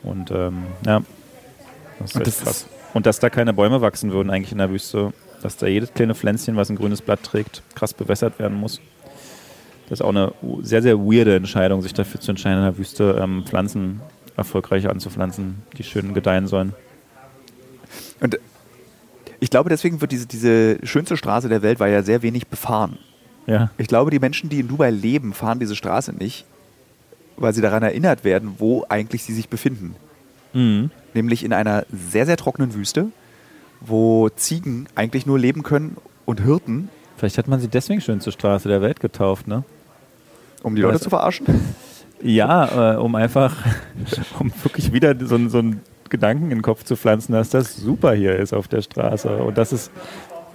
Und ähm, ja, das ist Und das krass. ist- Und dass da keine Bäume wachsen würden eigentlich in der Wüste, dass da jedes kleine Pflänzchen, was ein grünes Blatt trägt, krass bewässert werden muss. Das ist auch eine sehr, sehr weirde Entscheidung, sich dafür zu entscheiden, in der Wüste ähm, Pflanzen erfolgreich anzupflanzen, die schön gedeihen sollen. Und ich glaube, deswegen wird diese, diese schönste Straße der Welt war ja sehr wenig befahren. Ja, Ich glaube, die Menschen, die in Dubai leben, fahren diese Straße nicht, weil sie daran erinnert werden, wo eigentlich sie sich befinden. mhm. Nämlich in einer sehr, sehr trockenen Wüste, wo Ziegen eigentlich nur leben können und Hirten, Vielleicht hat man sie deswegen schönste Straße der Welt getauft, ne? um die Leute zu verarschen. *laughs* Ja, äh, um einfach, *laughs* um wirklich wieder so, einen- so einen Gedanken in den Kopf zu pflanzen, dass das super hier ist auf der Straße. Und dass es,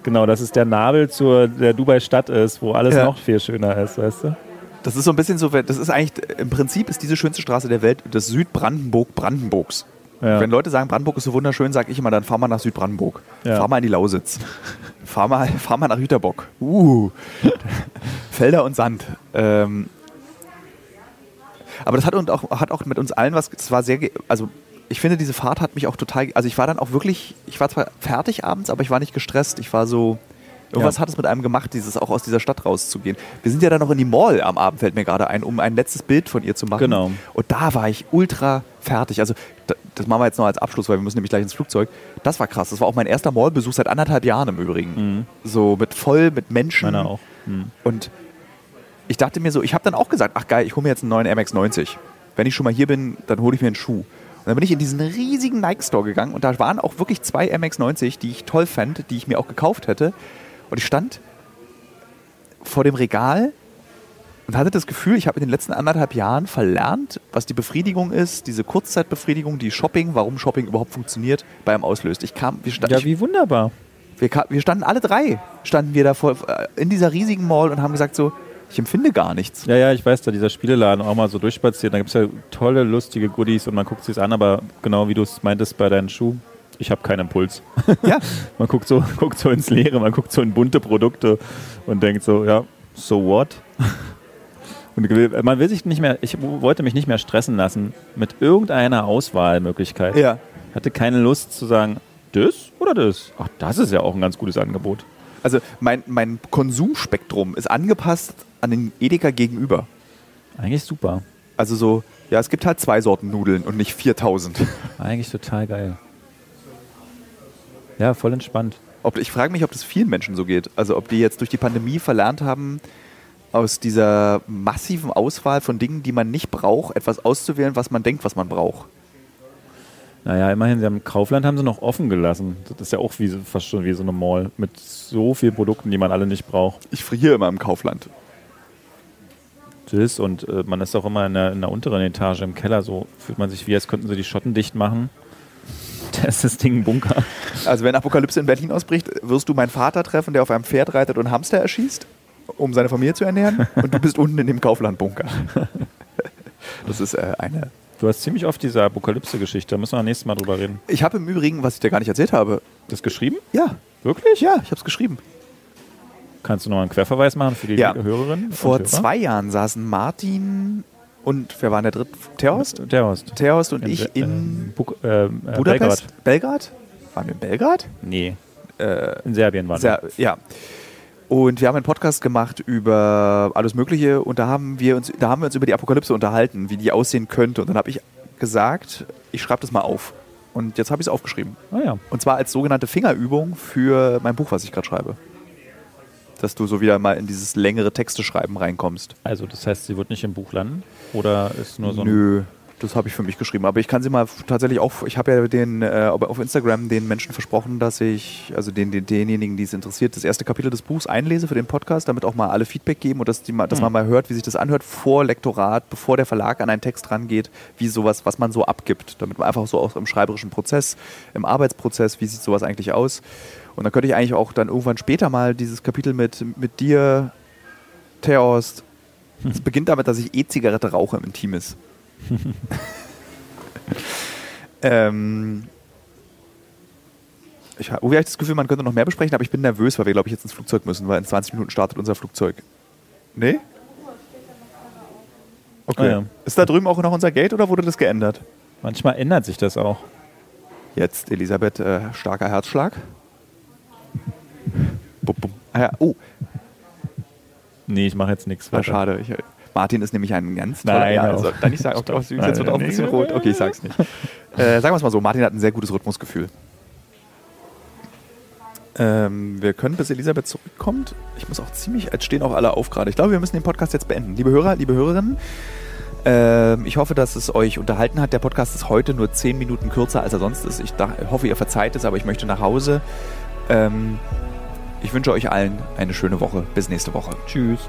genau, dass es der Nabel zur der Dubai-Stadt ist, wo alles Ja. noch viel schöner ist, weißt du? Das ist so ein bisschen so, das ist eigentlich, im Prinzip ist diese schönste Straße der Welt das Südbrandenburg Brandenburgs. Ja. Wenn Leute sagen, Brandenburg ist so wunderschön, sage ich immer, dann fahr mal nach Südbrandenburg. Ja. Fahr mal in die Lausitz. *laughs* fahr, mal, fahr mal nach Jüterbock. Uh. *laughs* Felder und Sand. Ähm, aber das hat, und auch, hat auch mit uns allen was, es war sehr, also ich finde, diese Fahrt hat mich auch total, also ich war dann auch wirklich, ich war zwar fertig abends, aber ich war nicht gestresst. Ich war so, irgendwas Ja. hat es mit einem gemacht, dieses auch aus dieser Stadt rauszugehen. Wir sind ja dann noch in die Mall am Abend, fällt mir gerade ein, um ein letztes Bild von ihr zu machen. Genau. Und da war ich ultra fertig. Also da- das machen wir jetzt noch als Abschluss, weil wir müssen nämlich gleich ins Flugzeug. Das war krass. Das war auch mein erster Mallbesuch seit anderthalb Jahren im Übrigen. So mit voll, mit Menschen. Meiner auch. Mhm. Und ich dachte mir so, ich habe dann auch gesagt, ach geil, ich hole mir jetzt einen neuen MX-90. Wenn ich schon mal hier bin, dann hole ich mir einen Schuh. Und dann bin ich in diesen riesigen Nike-Store gegangen und da waren auch wirklich zwei MX-90, die ich toll fand, die ich mir auch gekauft hätte. Und ich stand vor dem Regal und hatte das Gefühl, ich habe in den letzten anderthalb Jahren verlernt, was die Befriedigung ist, diese Kurzzeitbefriedigung, die Shopping, warum Shopping überhaupt funktioniert, bei einem auslöst. Ich kam, wir, sta Ja, ich, wie wunderbar. wir, ka- wir standen alle drei, standen wir da vor, äh, in dieser riesigen Mall und haben gesagt so, ich empfinde gar nichts. Ja, ja, ich weiß, da dieser Spieleladen auch mal so durchspaziert. Da gibt es ja tolle, lustige Goodies und man guckt sich an, aber genau wie du es meintest bei deinen Schuhen, ich habe keinen Impuls. Ja, *laughs* Man guckt so, *laughs* guckt so ins Leere, man guckt so in bunte Produkte und denkt so, ja, so what? Und man will sich nicht mehr, ich wollte mich nicht mehr stressen lassen mit irgendeiner Auswahlmöglichkeit. ja. Hatte keine Lust zu sagen, das oder das? Ach, das ist ja auch ein ganz gutes Angebot. Also mein, mein Konsumspektrum ist angepasst an den Edeka gegenüber. Eigentlich super. Also so, ja, es gibt halt zwei Sorten Nudeln und nicht 4000. *laughs* Eigentlich total geil. Ja, voll entspannt. Ob, ich frage mich, ob das vielen Menschen so geht. Also ob die jetzt durch die Pandemie verlernt haben, aus dieser massiven Auswahl von Dingen, die man nicht braucht, etwas auszuwählen, was man denkt, was man braucht. Naja, immerhin, sie haben Kaufland haben sie noch offen gelassen. Das ist ja auch wie, fast schon wie so eine Mall mit so vielen Produkten, die man alle nicht braucht. Ich friere immer im Kaufland. Das und äh, man ist auch immer in der, in der unteren Etage im Keller, so fühlt man sich wie, als könnten sie die Schotten dicht machen. *laughs* Da ist das Ding ein Bunker. Also wenn Apokalypse in Berlin ausbricht, wirst du meinen Vater treffen, der auf einem Pferd reitet und Hamster erschießt, um seine Familie zu ernähren. *laughs* Und du bist unten in dem Kaufland-Bunker. Das ist äh, eine. Du hast ziemlich oft diese Apokalypse-Geschichte, da müssen wir nächstes Mal drüber reden. Ich habe im Übrigen, was ich dir gar nicht erzählt habe. Das geschrieben? Ja. Wirklich? Ja, ich habe es geschrieben. Kannst du noch einen Querverweis machen für die Ja. Hörerinnen? Vor zwei Jahren saßen Martin und wer war der dritte? Terhorst? Der Horst. Terhorst und In ich Be- in ähm, äh, äh, Budapest? Belgrad? Waren wir in Belgrad? Nee. Äh, In Serbien waren Sehr, ja. Und wir haben einen Podcast gemacht über alles Mögliche und da haben wir uns, da haben wir uns über die Apokalypse unterhalten, wie die aussehen könnte. Und dann habe ich gesagt, ich schreibe das mal auf. Und jetzt habe ich es aufgeschrieben. Ah ja. Und zwar als sogenannte Fingerübung für mein Buch, was ich gerade schreibe. Dass du so wieder mal in dieses längere Texte schreiben reinkommst. Also das heißt, sie wird nicht im Buch landen? Oder ist nur so ein... Nö, das habe ich für mich geschrieben. Aber ich kann sie mal tatsächlich auch, ich habe ja den, äh, auf Instagram den Menschen versprochen, dass ich, also den, den, denjenigen, die es interessiert, das erste Kapitel des Buchs einlese für den Podcast, damit auch mal alle Feedback geben und dass, die dass Hm. man mal hört, wie sich das anhört vor Lektorat, bevor der Verlag an einen Text rangeht, wie sowas, was man so abgibt. Damit man einfach so auch im schreiberischen Prozess, im Arbeitsprozess, wie sieht sowas eigentlich aus. Und dann könnte ich eigentlich auch dann irgendwann später mal dieses Kapitel mit, mit dir, Theost, es beginnt damit, dass ich E-Zigarette rauche im Intimis. *laughs* ähm, ich habe das Gefühl, man könnte noch mehr besprechen, aber ich bin nervös, weil wir, glaube ich, jetzt ins Flugzeug müssen, weil in 20 Minuten startet unser Flugzeug. Nee? Okay. Ah ja. Ist da drüben auch noch unser Gate oder wurde das geändert? Manchmal ändert sich das auch. Jetzt, Elisabeth, äh, starker Herzschlag. Bum, bum. Ah ja, oh, Nee, ich mache jetzt nichts. war schade. Ich, Martin ist nämlich ein ganz toller Nein, ja, also, dann ich sage, okay, Stopp. jetzt wird auch ein bisschen rot. Okay, ich sag's nicht. *laughs* Äh, sagen wir es mal so, Martin hat ein sehr gutes Rhythmusgefühl. Ähm, wir können, bis Elisabeth zurückkommt. Ich muss auch ziemlich, jetzt stehen auch alle auf gerade. Ich glaube, wir müssen den Podcast jetzt beenden. Liebe Hörer, liebe Hörerinnen, ähm, ich hoffe, dass es euch unterhalten hat. Der Podcast ist heute nur 10 Minuten kürzer, als er sonst ist. Ich hoffe, ihr verzeiht es, aber ich möchte nach Hause. Ähm, ich wünsche euch allen eine schöne Woche. Bis nächste Woche. Tschüss.